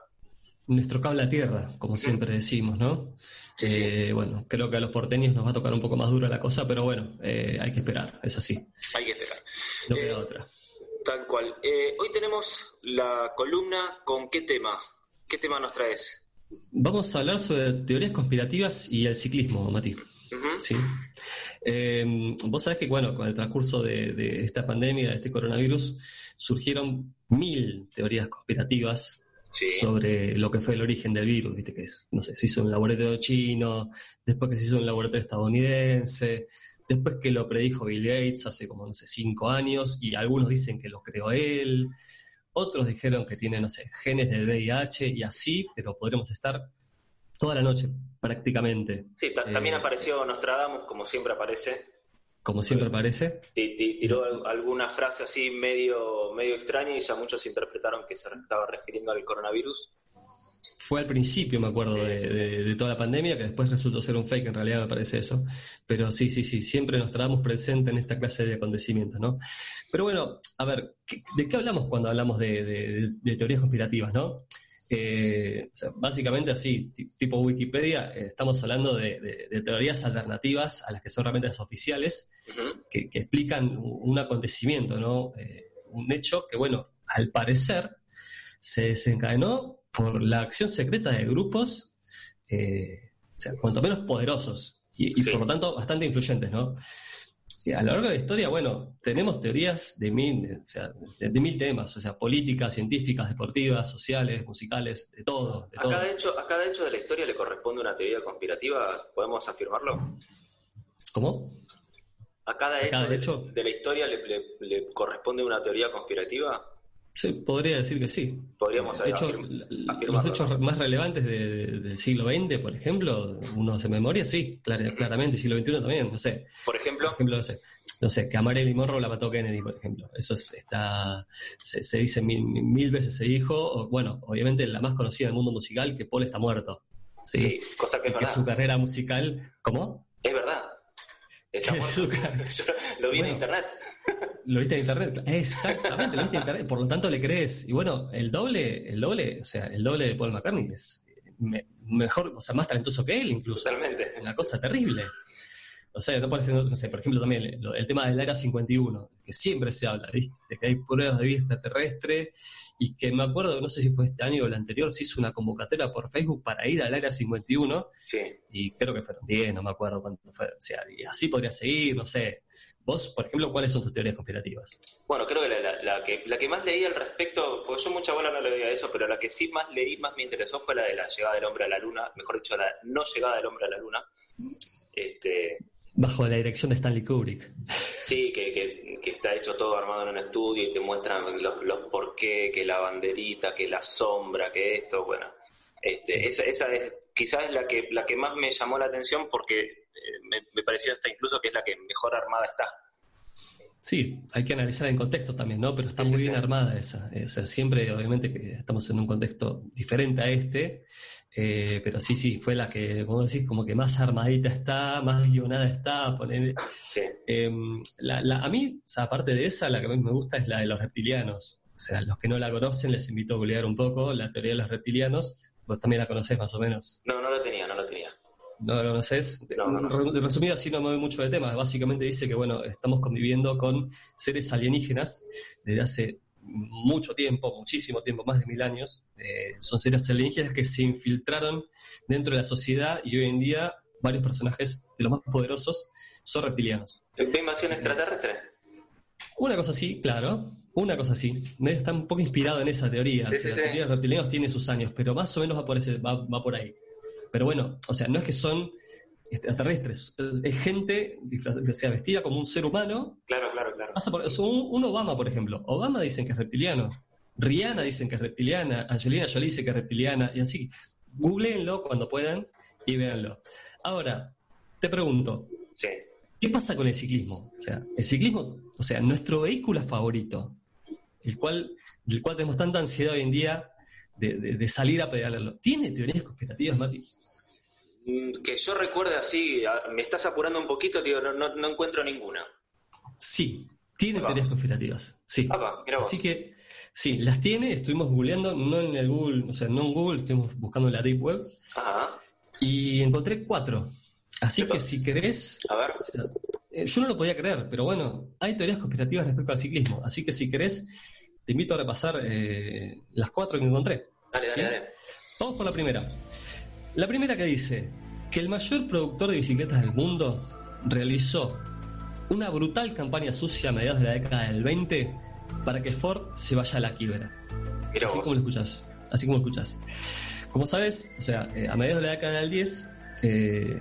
Nuestro cable a tierra, como siempre decimos, ¿no? Eh, Bueno, creo que a los porteños nos va a tocar un poco más dura la cosa, pero bueno, eh, hay que esperar, es así. Hay que esperar. No queda otra. Tal cual. Hoy tenemos la columna con qué tema. ¿Qué tema nos traes? Vamos a hablar sobre teorías conspirativas y el ciclismo, Mati. Sí. Eh, vos sabés que, bueno, con el transcurso de, de esta pandemia, de este coronavirus, surgieron mil teorías conspirativas sobre lo que fue el origen del virus, viste que es, no sé, se hizo un laboratorio chino, después que se hizo un laboratorio estadounidense, después que lo predijo Bill Gates hace como, no sé, cinco años, y algunos dicen que lo creó él, otros dijeron que tiene, no sé, genes del VIH y así, pero podremos estar toda la noche prácticamente. Sí, Eh, también apareció Nostradamus, como siempre aparece. Como siempre parece. Ti- ti- Tiró al- alguna frase así medio, medio extraña y ya muchos interpretaron que se estaba refiriendo al coronavirus. Fue al principio, me acuerdo, de, de- de toda la pandemia, que después resultó ser un fake, en realidad me parece eso. Pero sí, sí, sí, siempre nos traemos presente en esta clase de acontecimientos, ¿no? Pero bueno, a ver, ¿qué- ¿de qué hablamos cuando hablamos de, teorías conspirativas, no? Eh, o sea, básicamente así, ti- tipo Wikipedia, eh, estamos hablando de, de- de teorías alternativas a las que son realmente las oficiales, que, que explican un un acontecimiento, ¿no? Eh, un hecho que, bueno, al parecer se desencadenó por la acción secreta de grupos, eh, o sea, cuanto menos poderosos y, y por lo tanto bastante influyentes, ¿no? Y a lo largo de la historia, bueno, tenemos teorías de mil, de- o sea, de, de mil temas, o sea, políticas, científicas, deportivas, sociales, musicales, de todo, de A todo. cada, hecho, a cada hecho de la historia le corresponde una teoría conspirativa, ¿podemos afirmarlo? ¿Cómo? ¿A cada, A hecho, cada de- hecho. de, la historia le, le- le corresponde una teoría conspirativa? Sí, podría decir que sí. Podríamos De hecho, los hechos más relevantes de- de- del siglo XX, por ejemplo, uno de memoria, sí, clara- claramente, siglo XXI también, no sé. Por ejemplo, Por ejemplo, no sé, no sé, que a Marilyn Monroe la mató Kennedy, por ejemplo. Eso es- está, se, se dice mil, mil veces se dijo, bueno, obviamente la más conocida del mundo musical, que Paul está muerto. Sí, Sí, cosa que es que su carrera musical, ¿cómo? Es verdad. Está muerto. Yo lo vi en internet. Lo viste en internet, exactamente, lo viste en internet, por lo tanto le crees. Y bueno, el doble, el doble, o sea, el doble de Paul McCartney es me- mejor, o sea, más talentoso que él incluso. Totalmente. Una cosa terrible. O sea, no sé, por ejemplo, también el, el tema del Área 51, que siempre se habla, ¿viste? Que hay pruebas de vida extraterrestre y que me acuerdo, no sé si fue este año o el anterior, se hizo una convocatoria por Facebook para ir al Área 51 Sí. y creo que fueron 10, no me acuerdo cuánto fue. O sea, y así podría seguir, no sé. Vos, por ejemplo, ¿cuáles son tus teorías conspirativas? Bueno, creo que la, la- la que la que más leí al respecto, porque yo mucha bola no le doy a eso, pero la que sí más leí, más me interesó fue la de la llegada del hombre a la luna, mejor dicho, la no llegada del hombre a la luna. Este, Bajo la dirección de Stanley Kubrick. sí, que, que, que está hecho todo armado en un estudio y te muestran los, los por qué, que la banderita, que la sombra, que esto, bueno. Este, esa, esa es quizás es la que, la que más me llamó la atención porque eh, me, me pareció hasta incluso que es la que mejor armada está. Sí, hay que analizar en contexto también, ¿no? Pero está muy bien armada esa. O sea, siempre, obviamente, que estamos en un contexto diferente a este, Eh, pero sí, sí, fue la que, como decís, como que más armadita está, más guionada está. Poner, Em, la, la- a mí, o sea, aparte de esa, la que más me gusta es la de los reptilianos. O sea, los que no la conocen, les invito a googlear un poco la teoría de los reptilianos. Vos también la conocés más o menos. No, no lo tenía, no lo tenía. ¿No la conoces? No, no, no. Re- Resumido así no me voy mucho de temas. Básicamente dice que, bueno, estamos conviviendo con seres alienígenas desde hace mucho tiempo, muchísimo tiempo, más de mil años. Eh, son seres alienígenas que se infiltraron dentro de la sociedad y hoy en día varios personajes de los más poderosos son reptilianos. ¿Fue invasión extraterrestre? Una cosa así, claro, una cosa así. Me está un poco inspirado en esa teoría. Sí, O sea, sí, la sí. teoría de los reptilianos tiene sus años, pero más o menos va por, ese, va, va por ahí. Pero bueno, o sea, no es que son extraterrestres, es, gente o sea, vestida como un ser humano. Claro, claro. Pasa por, un, un Obama, por ejemplo. Obama dicen que es reptiliano. Rihanna dicen que es reptiliana. Angelina Jolie dice que es reptiliana. Y así. Googleenlo cuando puedan y véanlo. Ahora, te pregunto. Sí. ¿Qué pasa con el ciclismo? O sea, el ciclismo, o sea, nuestro vehículo favorito, el cual, del cual tenemos tanta ansiedad hoy en día de, de- de salir a pedalarlo, ¿tiene teorías conspirativas, Mati? Mm, Que yo recuerde así, me estás apurando un poquito, tío, no, no, no encuentro ninguna. Sí, tiene teorías conspirativas. Sí. Así que, sí, las tiene, estuvimos googleando, no en el Google, o sea, no en Google, estuvimos buscando en la Deep Web, Ajá. y encontré cuatro. Así que si querés, A ver. o sea, eh, yo no lo podía creer, pero bueno, hay teorías conspirativas respecto al ciclismo. Así que si querés, te invito a repasar eh, las cuatro que encontré. Dale, dale, dale. Vamos por la primera. La primera que dice que el mayor productor de bicicletas del mundo realizó una brutal campaña sucia a mediados de la década del 20 para que Ford se vaya a la quiebra. Así como lo escuchas. Así como lo escuchas. Como sabes, o sea, eh, a mediados de la década del 10, eh,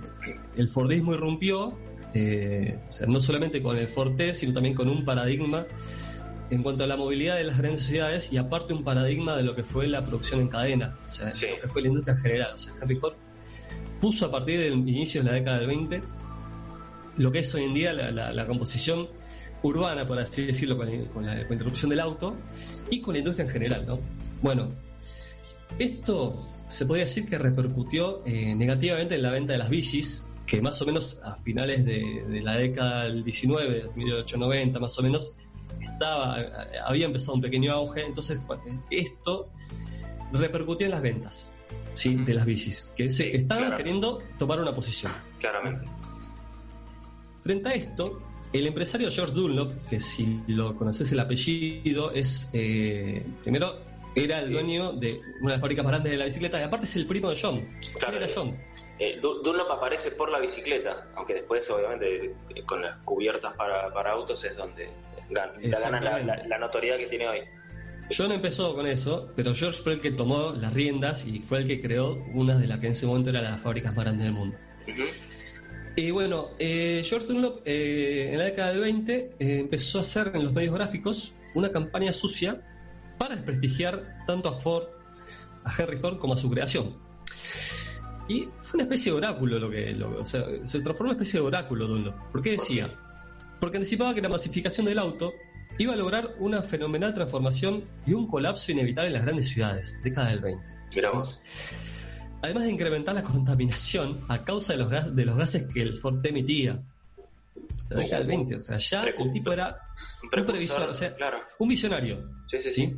el Fordismo irrumpió, eh, o sea, no solamente con el Ford T, sino también con un paradigma en cuanto a la movilidad de las grandes ciudades y aparte un paradigma de lo que fue la producción en cadena, o sea, lo que fue la industria en general. O sea, Henry Ford puso a partir del inicio de la década del 20 lo que es hoy en día la, la- la composición urbana, por así decirlo, con, la- con la, con la introducción del auto y con la industria en general. ¿no? Bueno, esto se podría decir que repercutió eh, negativamente en la venta de las bicis, que más o menos a finales de, de la década del 19, 1890 más o menos, estaba, había empezado un pequeño auge, entonces esto repercutió en las ventas ¿sí? de las bicis, que se estaban queriendo tomar una posición. Claramente. Frente a esto, el empresario George Dunlop, que si lo conoces el apellido, es eh, primero era el dueño de una de las fábricas más grandes de la bicicleta y aparte es el primo de John. ¿Quién era John? Eh, Du- Dunlop aparece por la bicicleta, aunque después, obviamente, con las cubiertas para, para autos es donde gana la, la- la notoriedad que tiene hoy. John empezó con eso, pero George fue el que tomó las riendas y fue el que creó una de las que en ese momento era las fábricas más grandes del mundo. Y bueno, eh, George Dunlop eh, en la década del 20 eh, empezó a hacer en los medios gráficos una campaña sucia para desprestigiar tanto a Ford, a Henry Ford, como a su creación. Y fue una especie de oráculo lo que, se transformó en una especie de oráculo Dunlop. ¿Por qué decía? Porque anticipaba que la masificación del auto iba a lograr una fenomenal transformación y un colapso inevitable en las grandes ciudades, década del 20. Mirá ¿sí? Además de incrementar la contaminación a causa de los, gas- de los gases que el Ford T emitía. Sea, década del 20, o sea, ya el tipo era un previsor, o sea, claro. un visionario. Sí, sí, ¿sí?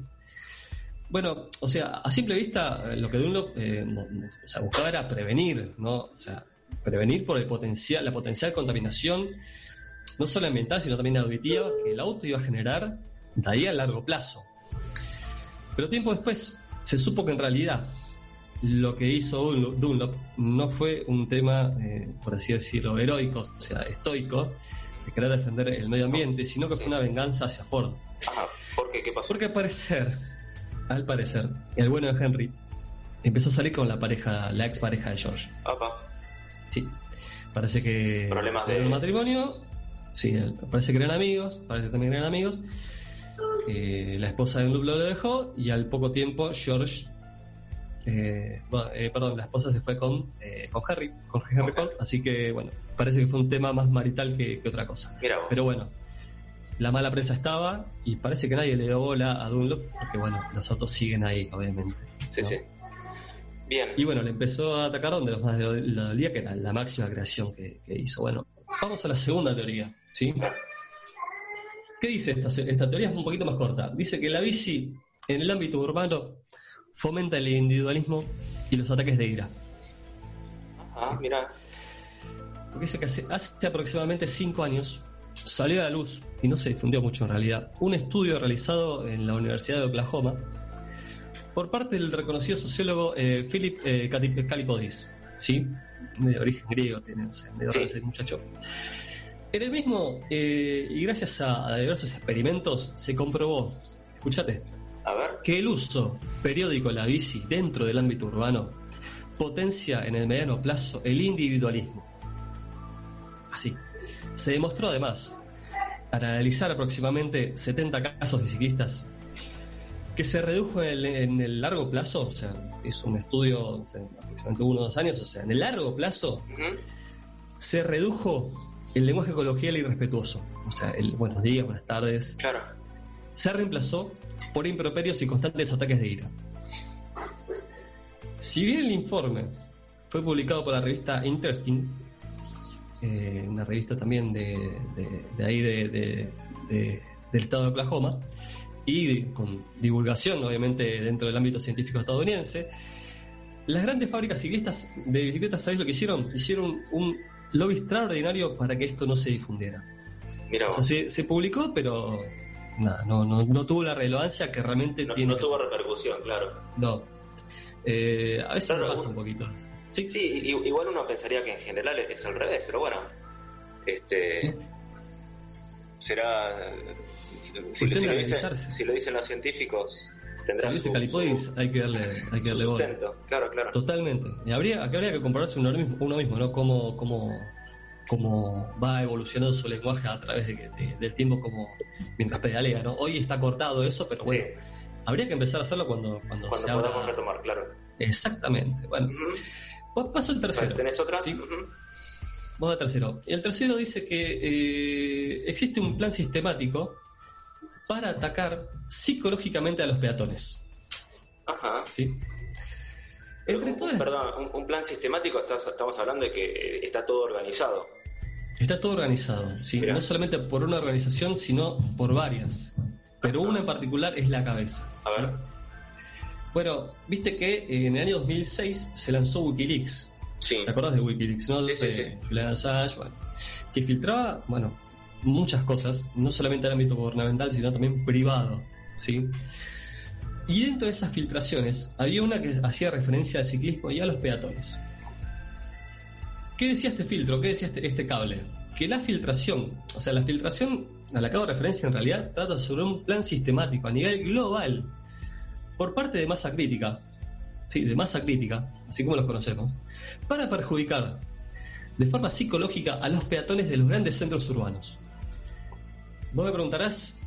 Bueno, o sea, a simple vista, eh, lo que Dunlop eh, o sea, buscaba era prevenir, ¿no? O sea, prevenir por el potencial, la potencial contaminación, no solo ambiental, sino también auditiva, que el auto iba a generar de ahí a largo plazo. Pero tiempo después se supo que en realidad lo que hizo Dunlop, no fue un tema, eh, por así decirlo, heroico, o sea, estoico, de querer defender el medio ambiente, sino que fue una venganza hacia Ford. Ajá, ¿por qué? ¿Qué pasó? Porque al parecer, al parecer, el bueno de Henry empezó a salir con la pareja, la ex pareja de George. Apa. Sí. Parece que Problemas de- un matrimonio. Sí, el- parece que eran amigos, parece que también eran amigos. Eh, la esposa de Dunlop lo dejó y al poco tiempo George, eh, bueno, eh, perdón, la esposa se fue con, eh, con Harry, con Henry Ford, así que bueno, parece que fue un tema más marital que, que otra cosa. Pero bueno, la mala prensa estaba y parece que nadie le dio bola a Dunlop porque bueno, los autos siguen ahí, obviamente. Sí, ¿no? sí. Bien. Y bueno, le empezó a atacar donde los más le dolía, que era la máxima creación que, que hizo. Bueno, vamos a la segunda teoría, ¿sí? ¿Qué dice esta, esta teoría? Es un poquito más corta. Dice que la bici en el ámbito urbano fomenta el individualismo y los ataques de ira. Ah, mira. Porque dice que hace, hace aproximadamente cinco años salió a la luz, y no se difundió mucho en realidad, un estudio realizado en la Universidad de Oklahoma por parte del reconocido sociólogo eh, Philip eh, Calipodis, ¿sí? De origen griego, tiene, medio raro ese muchacho. En el mismo, eh, y gracias a, a diversos experimentos, se comprobó, escúchate esto, A ver. que el uso periódico de la bici dentro del ámbito urbano potencia en el mediano plazo el individualismo. Así. Se demostró además, para analizar aproximadamente 70 casos de ciclistas, que se redujo en el, en el largo plazo, o sea, es un estudio aproximadamente uno o dos años, o sea, en el largo plazo se redujo el lenguaje coloquial y respetuoso, o sea, el buenos días, buenas tardes, Claro. se reemplazó por improperios y constantes ataques de ira. Si bien el informe fue publicado por la revista Interesting, eh, una revista también de, de- de ahí de- de- de- del estado de Oklahoma, y con divulgación obviamente dentro del ámbito científico estadounidense, las grandes fábricas ciclistas de bicicletas, ¿sabéis lo que hicieron? Hicieron un lobby extraordinario para que esto no se difundiera. Mira O sea, se, se publicó, pero nada, no, no, no tuvo la relevancia que realmente no, tiene. no tuvo repercusión, claro. No. Eh, a veces Claro, pasa un poquito. Sí, i- igual uno pensaría que en general es al revés, pero bueno. Este. Será. Si, si- lo dicen, si lo dicen los científicos, tendrá Si dice su- Calipodis, hay que darle, hay que darle sustento. Claro, claro. Totalmente. Y habría, acá habría que compararse uno mismo, uno mismo ¿no? Cómo, cómo, cómo va evolucionando su lenguaje a través de, de- del tiempo como mientras pedalea, ¿no? Hoy está cortado eso, pero bueno, habría que empezar a hacerlo cuando, cuando, Cuando se abra- podamos retomar, claro. Exactamente. Bueno, pa- paso al tercero. ¿Tenés otra? ¿sí? Vamos al tercero. El tercero dice que eh, existe un plan sistemático para atacar psicológicamente a los peatones. Ajá. ¿sí? Entre todas Perdón, un, un plan sistemático, estás- estamos hablando de que está todo organizado. Está todo organizado, ¿sí? no solamente por una organización, sino por varias. Pero una en particular es la cabeza. A ver. Bueno, viste que en el año 2006 se lanzó Wikileaks. Sí. ¿Te acordás de Wikileaks, no? Sí, sí, De. Julian Assange, bueno, que filtraba, bueno, muchas cosas, no solamente en el ámbito gubernamental, sino también privado, ¿sí? Y dentro de esas filtraciones había una que hacía referencia al ciclismo y a los peatones. ¿Qué decía este filtro? ¿Qué decía este, este cable? Que la filtración, o sea, la filtración a la que hago referencia en realidad trata sobre un plan sistemático a nivel global por parte de masa crítica, sí, de masa crítica, así como los conocemos, para perjudicar de forma psicológica a los peatones de los grandes centros urbanos. Vos me preguntarás,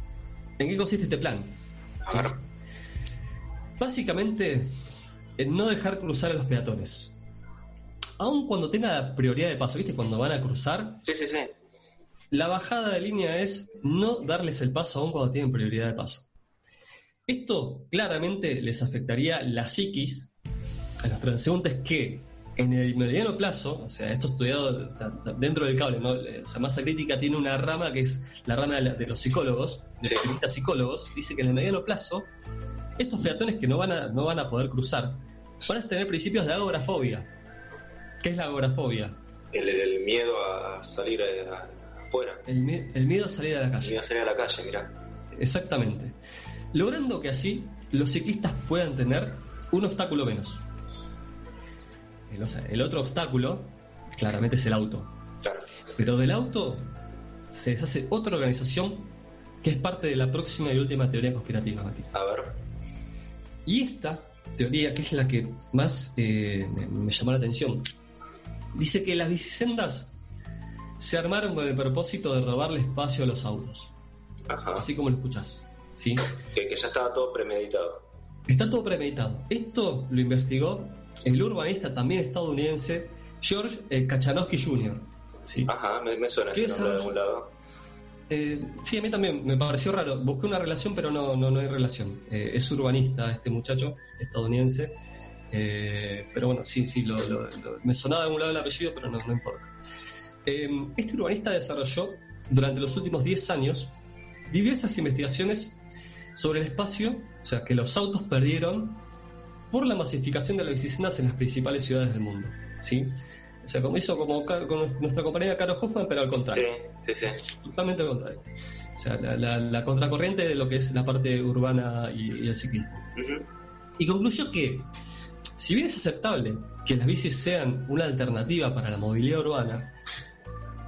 ¿en qué consiste este plan? ¿Sí? Básicamente, en no dejar cruzar a los peatones. Aun cuando tenga la prioridad de paso, ¿viste? Cuando van a cruzar, Sí, sí, sí. la bajada de línea es no darles el paso aun cuando tienen prioridad de paso. Esto claramente les afectaría la psiquis a los transeúntes que en el mediano plazo, o sea, esto estudiado dentro del cable, ¿no? O sea, masa crítica tiene una rama que es la rama de, la- de los psicólogos, de los psicólogos, dice que en el mediano plazo, estos peatones que no van a, no van a poder cruzar van a tener principios de agorafobia. ¿Qué es la agorafobia? El, el miedo a salir eh, afuera. El, mi- el miedo a salir a la El calle. miedo a salir a la calle, mira. Exactamente. Logrando que así los ciclistas puedan tener un obstáculo menos. El, o sea, el otro obstáculo, claramente, es el auto. Pero del auto se deshace otra organización que es parte de la próxima y última teoría conspirativa, Mati. A ver. Y esta teoría, que es la que más eh, me, me llamó la atención, dice que las bicisendas se armaron con el propósito de robarle espacio a los autos. Así como lo escuchás. ¿sí? Que, que ya estaba todo premeditado. Está todo premeditado. Esto lo investigó el urbanista también estadounidense George eh, Kachanowski Jr. ¿sí? Ajá, me, me suena ¿Qué ese nombre de algún lado. Eh, sí, a mí también me pareció raro. Busqué una relación, pero no, no, no hay relación. Eh, es urbanista este muchacho estadounidense. Eh, pero bueno, sí, sí, lo, lo- lo- me sonaba de algún lado el apellido, pero no, no importa. Eh, este urbanista desarrolló durante los últimos 10 años diversas investigaciones sobre el espacio, o sea, que los autos perdieron por la masificación de las bicisendas en las principales ciudades del mundo. ¿sí? O sea, como hizo como con nuestra compañera Caro Hoffman, pero al contrario. Sí, sí, sí. Totalmente al contrario. O sea, la, la- la contracorriente de lo que es la parte urbana y, y el ciclismo. Ujú. Y concluyó que, si bien es aceptable que las bicis sean una alternativa para la movilidad urbana,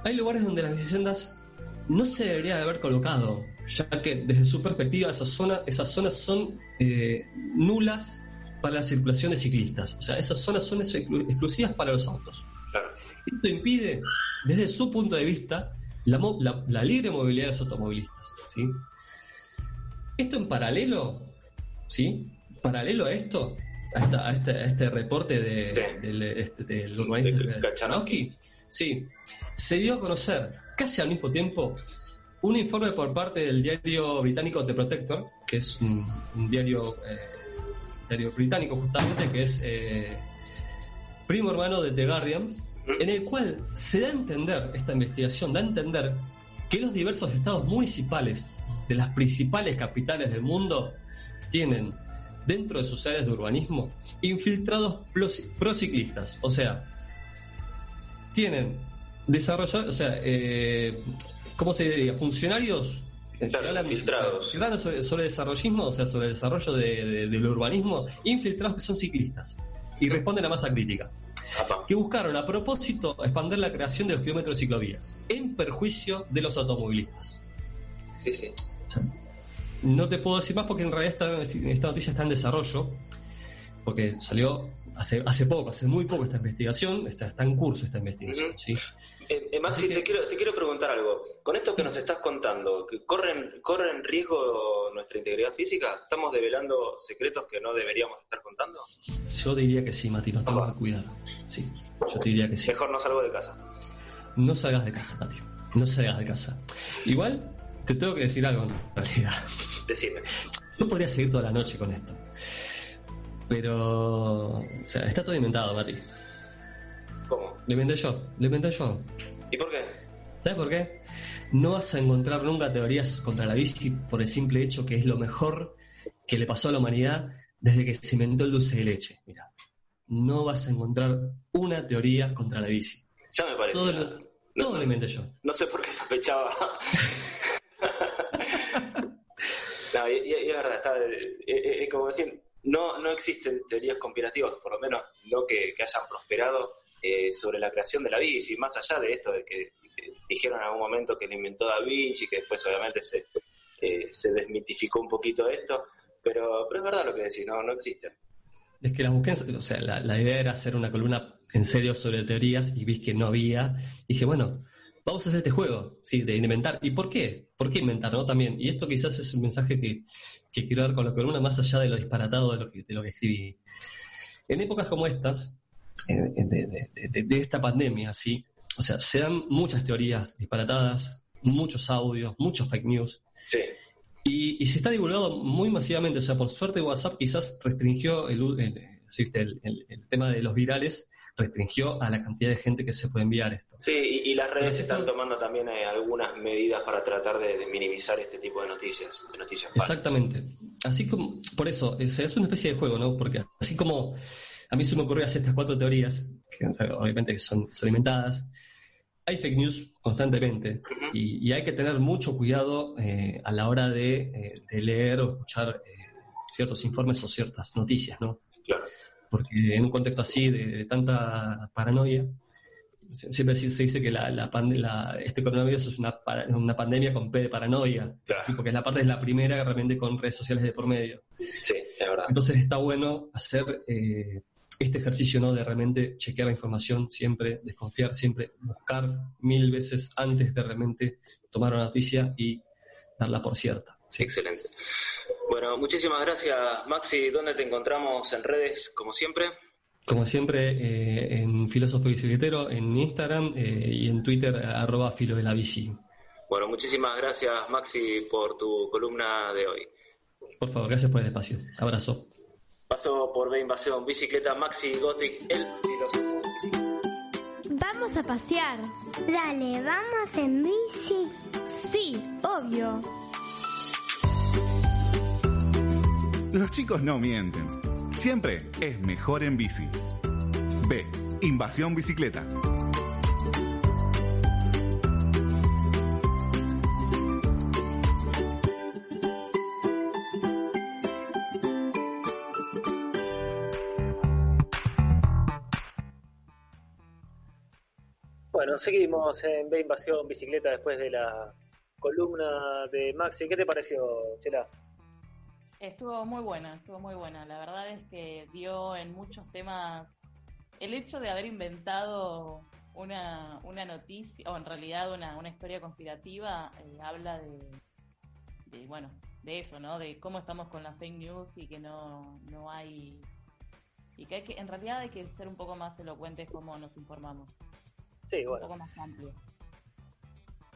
hay lugares donde las bicisendas no se debería de haber colocado, ya que desde su perspectiva esas, zona- esas zonas son eh, nulas para la circulación de ciclistas. O sea, esas zonas son exclu- exclusivas para los autos. Claro. Esto impide, desde su punto de vista, la, mo- la- la libre movilidad de los automovilistas. ¿sí? Esto en paralelo, ¿sí? Paralelo a esto, a, esta- a este, a este reporte de- del, este- del urbanista Kachanowski, sí, se dio a conocer casi al mismo tiempo un informe por parte del diario británico The Protector, que es un, un diario, eh, diario británico justamente, que es eh, primo hermano de The Guardian, en el cual se da a entender, esta investigación da a entender que los diversos estados municipales de las principales capitales del mundo tienen dentro de sus áreas de urbanismo infiltrados prociclistas, o sea, tienen desarrollados, o sea, eh, ¿cómo se diría? Funcionarios hablan, infiltrados. hablan sobre, sobre desarrollismo, o sea, sobre el desarrollo de- de- del urbanismo, infiltrados que son ciclistas y responden a masa crítica. Que buscaron a propósito expandir la creación de los kilómetros de ciclovías en perjuicio de los automovilistas. Sí, sí. No te puedo decir más porque en realidad esta, esta noticia está en desarrollo, porque salió hace, hace poco, hace muy poco esta investigación, está, está en curso esta investigación. ¿sí? Eh, eh, Maxi, te, quiero, te quiero preguntar algo. Con esto que nos estás contando, ¿que ¿corren, ¿corre en riesgo nuestra integridad física? ¿Estamos develando secretos que no deberíamos estar contando? Yo diría que sí, Mati, nos tenemos que cuidar. Sí, yo te diría que sí. Mejor no salgo de casa. No salgas de casa, Mati. No salgas de casa. Igual, te tengo que decir algo en realidad. Decime. Yo podría seguir toda la noche con esto. Pero. O sea, está todo inventado, Mati. ¿Cómo? Lo inventé yo. Lo inventé yo. ¿Y por qué? ¿Sabes por qué? No vas a encontrar nunca teorías contra la bici por el simple hecho que es lo mejor que le pasó a la humanidad desde que se inventó el dulce de leche. Mira, no vas a encontrar una teoría contra la bici. Ya me parece. Todo lo, todo lo inventé yo. No sé por qué sospechaba. no, y, es verdad, está, eh, eh, como decir, no, no existen teorías conspirativas, por lo menos no que, hayan prosperado eh, sobre la creación de la bici, más allá de esto de que, dijeron en algún momento que lo inventó Da Vinci, que después obviamente se, eh, se desmitificó un poquito esto, pero, pero es verdad lo que decís, no, no existen. Es que las busqué, o sea, la, la idea era hacer una columna en serio sobre teorías y vi que no había. Y dije, bueno, vamos a hacer este juego, sí, de inventar. ¿Y por qué? ¿Por qué inventar, no? También. Y esto quizás es un mensaje que, que quiero dar con la columna más allá de lo disparatado de lo que, de lo que escribí. En épocas como estas, eh, de, de- esta pandemia, sí, o sea, se dan muchas teorías disparatadas, muchos audios, muchos fake news. Sí. Y, y se está divulgado muy masivamente. O sea, por suerte WhatsApp quizás restringió el- el tema de los virales, restringió a la cantidad de gente que se puede enviar esto. Sí, y, y las redes están tomando también eh, algunas medidas para tratar de, de minimizar este tipo de noticias, de noticias falsas. Exactamente. Así como, por eso, es, es una especie de juego, ¿no? Porque así como a mí se me ocurrió hacer estas cuatro teorías, que obviamente que son, son inventadas, hay fake news constantemente y, y hay que tener mucho cuidado eh, a la hora de, eh, de leer o escuchar eh, ciertos informes o ciertas noticias, ¿no? Claro. Porque en un contexto así de, de tanta paranoia, sie- siempre se dice que la, la pande- la- este coronavirus es una, una pandemia con P de paranoia, Sí, porque la parte es la primera realmente con redes sociales de por medio. Sí, es verdad. Entonces está bueno hacer eh, este ejercicio ¿no? de realmente chequear la información siempre, desconfiar siempre, buscar mil veces antes de realmente tomar una noticia y darla por cierta. Excelente. Bueno, muchísimas gracias, Maxi. ¿Dónde te encontramos en redes, como siempre? Como siempre, eh, en Filósofo Bicicletero, en Instagram eh, y en Twitter, arroba filo de la bici. Bueno, muchísimas gracias, Maxi, por tu columna de hoy. Por favor, gracias por el espacio. Abrazo. Pasó por B Invasión, bicicleta Maxi Gothic, el filósofo. Vamos a pasear. Dale, vamos en bici. Sí, obvio. Los chicos no mienten. Siempre es mejor en bici. B. Invasión bicicleta. Bueno, seguimos en B Invasión Bicicleta después de la columna de Maxi. ¿Qué te pareció, Chela? Estuvo muy buena, estuvo muy buena. La verdad es que dio en muchos temas el hecho de haber inventado una, una noticia, o en realidad una, una historia conspirativa, eh, habla de, de, bueno, de eso, ¿no? De cómo estamos con las fake news y que no, no hay... Y que, hay que en realidad hay que ser un poco más elocuentes cómo nos informamos. Sí, Un bueno. poco más amplio.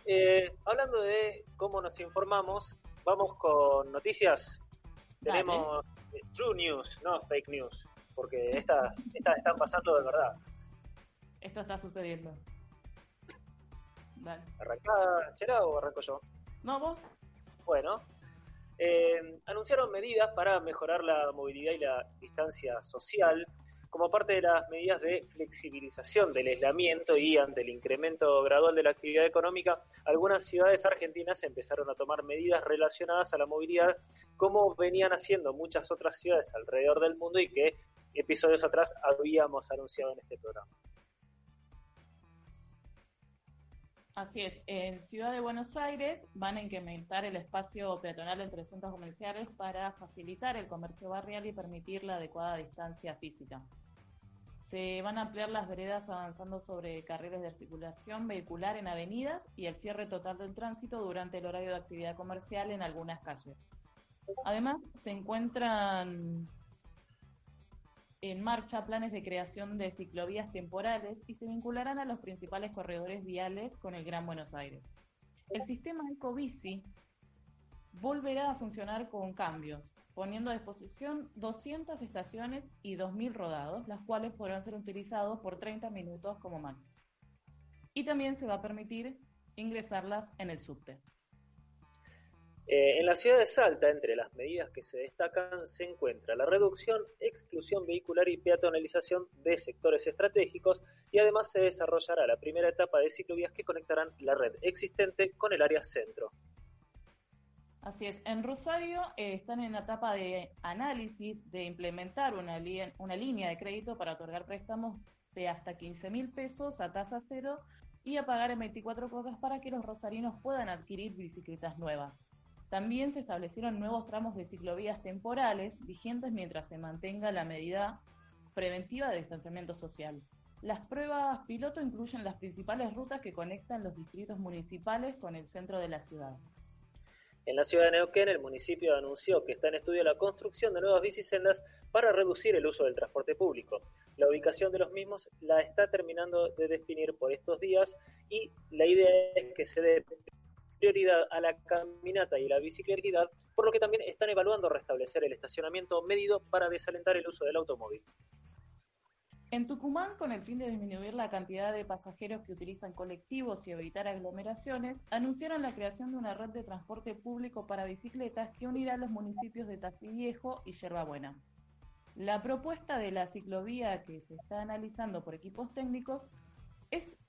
Eh, hablando de cómo nos informamos, vamos con noticias. Tenemos eh, true news, no fake news, porque estas, estas están pasando de verdad. Esto está sucediendo. Dale. ¿Arrancá, Chela, o arranco yo? ¿No, vos? Bueno, eh, anunciaron medidas para mejorar la movilidad y la distancia social como parte de las medidas de flexibilización del aislamiento y ante el incremento gradual de la actividad económica, algunas ciudades argentinas empezaron a tomar medidas relacionadas a la movilidad como venían haciendo muchas otras ciudades alrededor del mundo y que episodios atrás habíamos anunciado en este programa. Así es, en Ciudad de Buenos Aires van a incrementar el espacio peatonal entre centros comerciales para facilitar el comercio barrial y permitir la adecuada distancia física. Se van a ampliar las veredas avanzando sobre carriles de circulación vehicular en avenidas y el cierre total del tránsito durante el horario de actividad comercial en algunas calles. Además, se encuentran en marcha planes de creación de ciclovías temporales y se vincularán a los principales corredores viales con el Gran Buenos Aires. El sistema Ecobici volverá a funcionar con cambios, poniendo a disposición 200 estaciones y 2.000 rodados, las cuales podrán ser utilizados por 30 minutos como máximo. Y también se va a permitir ingresarlas en el subte. Eh, en la ciudad de Salta, entre las medidas que se destacan, se encuentra la reducción, exclusión vehicular y peatonalización de sectores estratégicos y además se desarrollará la primera etapa de ciclovías que conectarán la red existente con el área centro. Así es, en Rosario eh, están en la etapa de análisis de implementar una, línea de crédito para otorgar préstamos de hasta 15 mil pesos a tasa cero y a pagar en 24 cuotas para que los rosarinos puedan adquirir bicicletas nuevas. También se establecieron nuevos tramos de ciclovías temporales vigentes mientras se mantenga la medida preventiva de distanciamiento social. Las pruebas piloto incluyen las principales rutas que conectan los distritos municipales con el centro de la ciudad. En la ciudad de Neuquén, el municipio anunció que está en estudio la construcción de nuevas bicisendas para reducir el uso del transporte público. La ubicación de los mismos la está terminando de definir por estos días y la idea es que se dé prioridad a la caminata y la bicicleta, por lo que también están evaluando restablecer el estacionamiento medido para desalentar el uso del automóvil. En Tucumán, con el fin de disminuir la cantidad de pasajeros que utilizan colectivos y evitar aglomeraciones, anunciaron la creación de una red de transporte público para bicicletas que unirá los municipios de Tafí Viejo y Yerbabuena. La propuesta de la ciclovía que se está analizando por equipos técnicos es,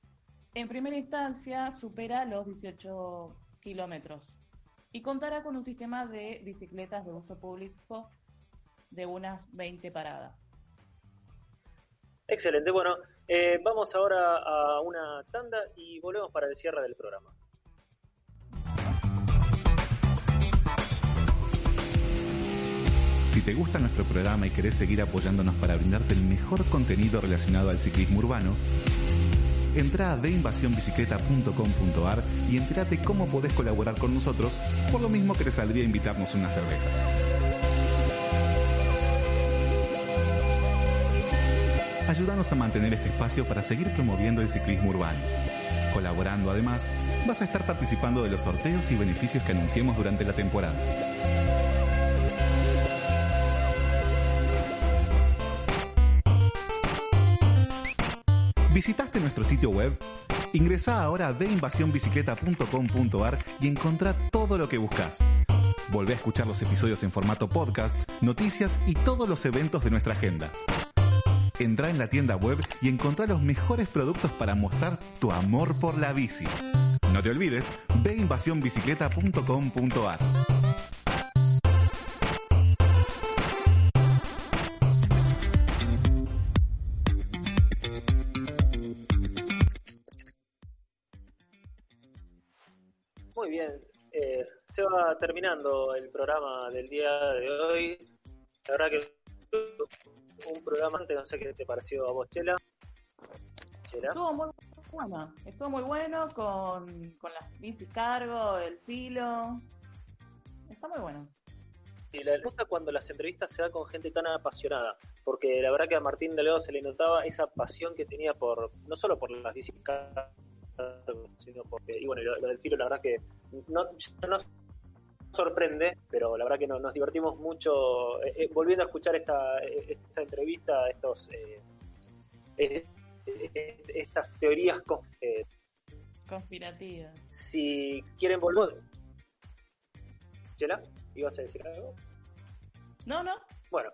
en primera instancia, supera los 18 kilómetros y contará con un sistema de bicicletas de uso público de unas 20 paradas. Excelente, bueno, eh, vamos ahora a una tanda y volvemos para el cierre del programa. Si te gusta nuestro programa y querés seguir apoyándonos para brindarte el mejor contenido relacionado al ciclismo urbano, entra a deinvasionbicicleta.com.ar y entérate cómo podés colaborar con nosotros, por lo mismo que te saldría invitarnos una cerveza. ayúdanos a mantener este espacio para seguir promoviendo el ciclismo urbano. Colaborando además, vas a estar participando de los sorteos y beneficios que anunciemos durante la temporada. ¿Visitaste nuestro sitio web? Ingresa ahora a veinvasionbicicleta.com.ar y encontrá todo lo que buscas. Volvé a escuchar los episodios en formato podcast, noticias y todos los eventos de nuestra agenda. Entra en la tienda web y encontrá los mejores productos para mostrar tu amor por la bici. No te olvides, veinvasionbicicleta.com.ar. Muy bien, eh, se va terminando el programa del día de hoy. La verdad que un programa antes, no sé qué te pareció a vos, Chela. Chela. Estuvo muy bueno, estuvo muy bueno con, con las bicis cargo, el filo. Está muy bueno. Y la gusta cuando las entrevistas se dan con gente tan apasionada, porque la verdad que a Martín Delgado se le notaba esa pasión que tenía por, no solo por las bicis cargo, sino porque, y bueno, lo, lo del filo, la verdad que no, nos sorprende, pero la verdad que no- nos divertimos mucho eh, eh, volviendo a escuchar esta, eh, esta entrevista, estos eh, estas teorías con, eh, Conspirativa. si quieren volver. Chela, ¿ibas a decir algo? No, no. Bueno,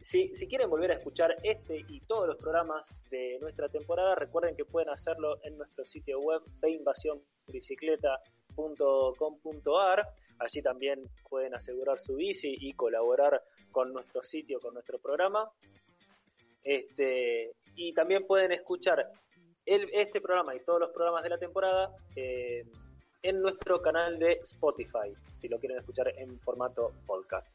si, si quieren volver a escuchar este y todos los programas de nuestra temporada, recuerden que pueden hacerlo en nuestro sitio web deinvasionbicicleta.com.ar. Allí también pueden asegurar su bici y colaborar con nuestro sitio, con nuestro programa. Este, y también pueden escuchar el- este programa y todos los programas de la temporada eh, en nuestro canal de Spotify, si lo quieren escuchar en formato podcast.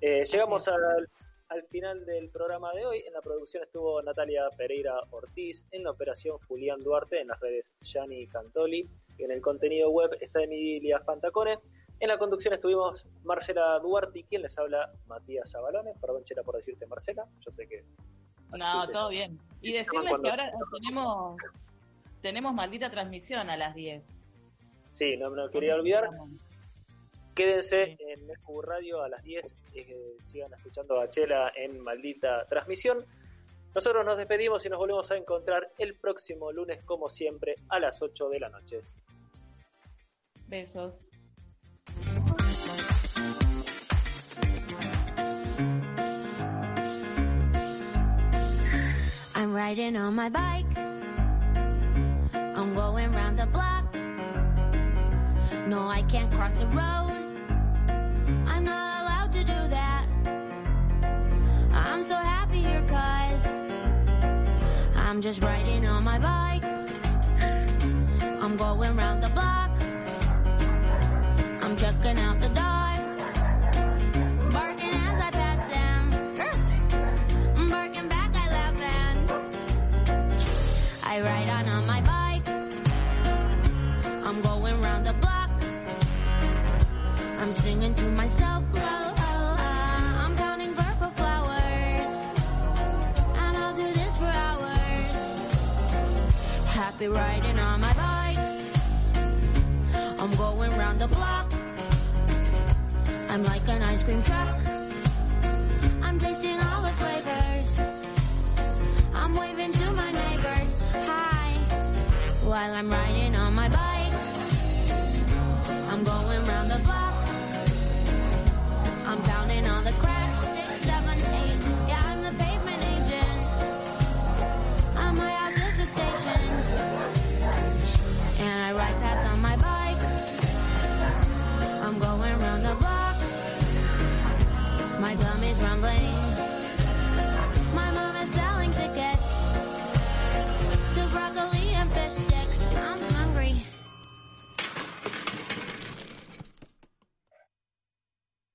Eh, llegamos al, al final del programa de hoy. En la producción estuvo Natalia Pereira Ortiz, en la operación Julián Duarte, en las redes Yani Cantoli, en el contenido web está Emilia Fantacone. En la conducción estuvimos Marcela Duarte y quien les habla Matías Zabalones. Perdón, Chela, por decirte Marcela. Yo sé que. No, todo bien. Y decirles cuando- que ahora tenemos tenemos maldita transmisión a las 10. Sí, no, no quería olvidar. Quédense en Mercu Radio a las 10. eh, sigan escuchando a Chela en maldita transmisión. Nosotros nos despedimos y nos volvemos a encontrar el próximo lunes, como siempre, a las 8 de la noche. Besos. I'm riding on my bike. I'm going round the block. No, I can't cross the road. I'm not allowed to do that. I'm so happy here, cause I'm just riding on my bike. I'm going round the block. I'm checking out the dogs. Singing to myself low. I'm counting purple flowers. And I'll do this for hours. Happy riding on my bike. I'm going round the block. I'm like an ice cream truck. I'm tasting all the flavors. I'm waving to my neighbors. Hi. While I'm riding All the cracks. Six, seven, eight. Yeah, I'm the pavement agent. My house is the station. And I ride past on my bike. I'm going round the block. My rumbling.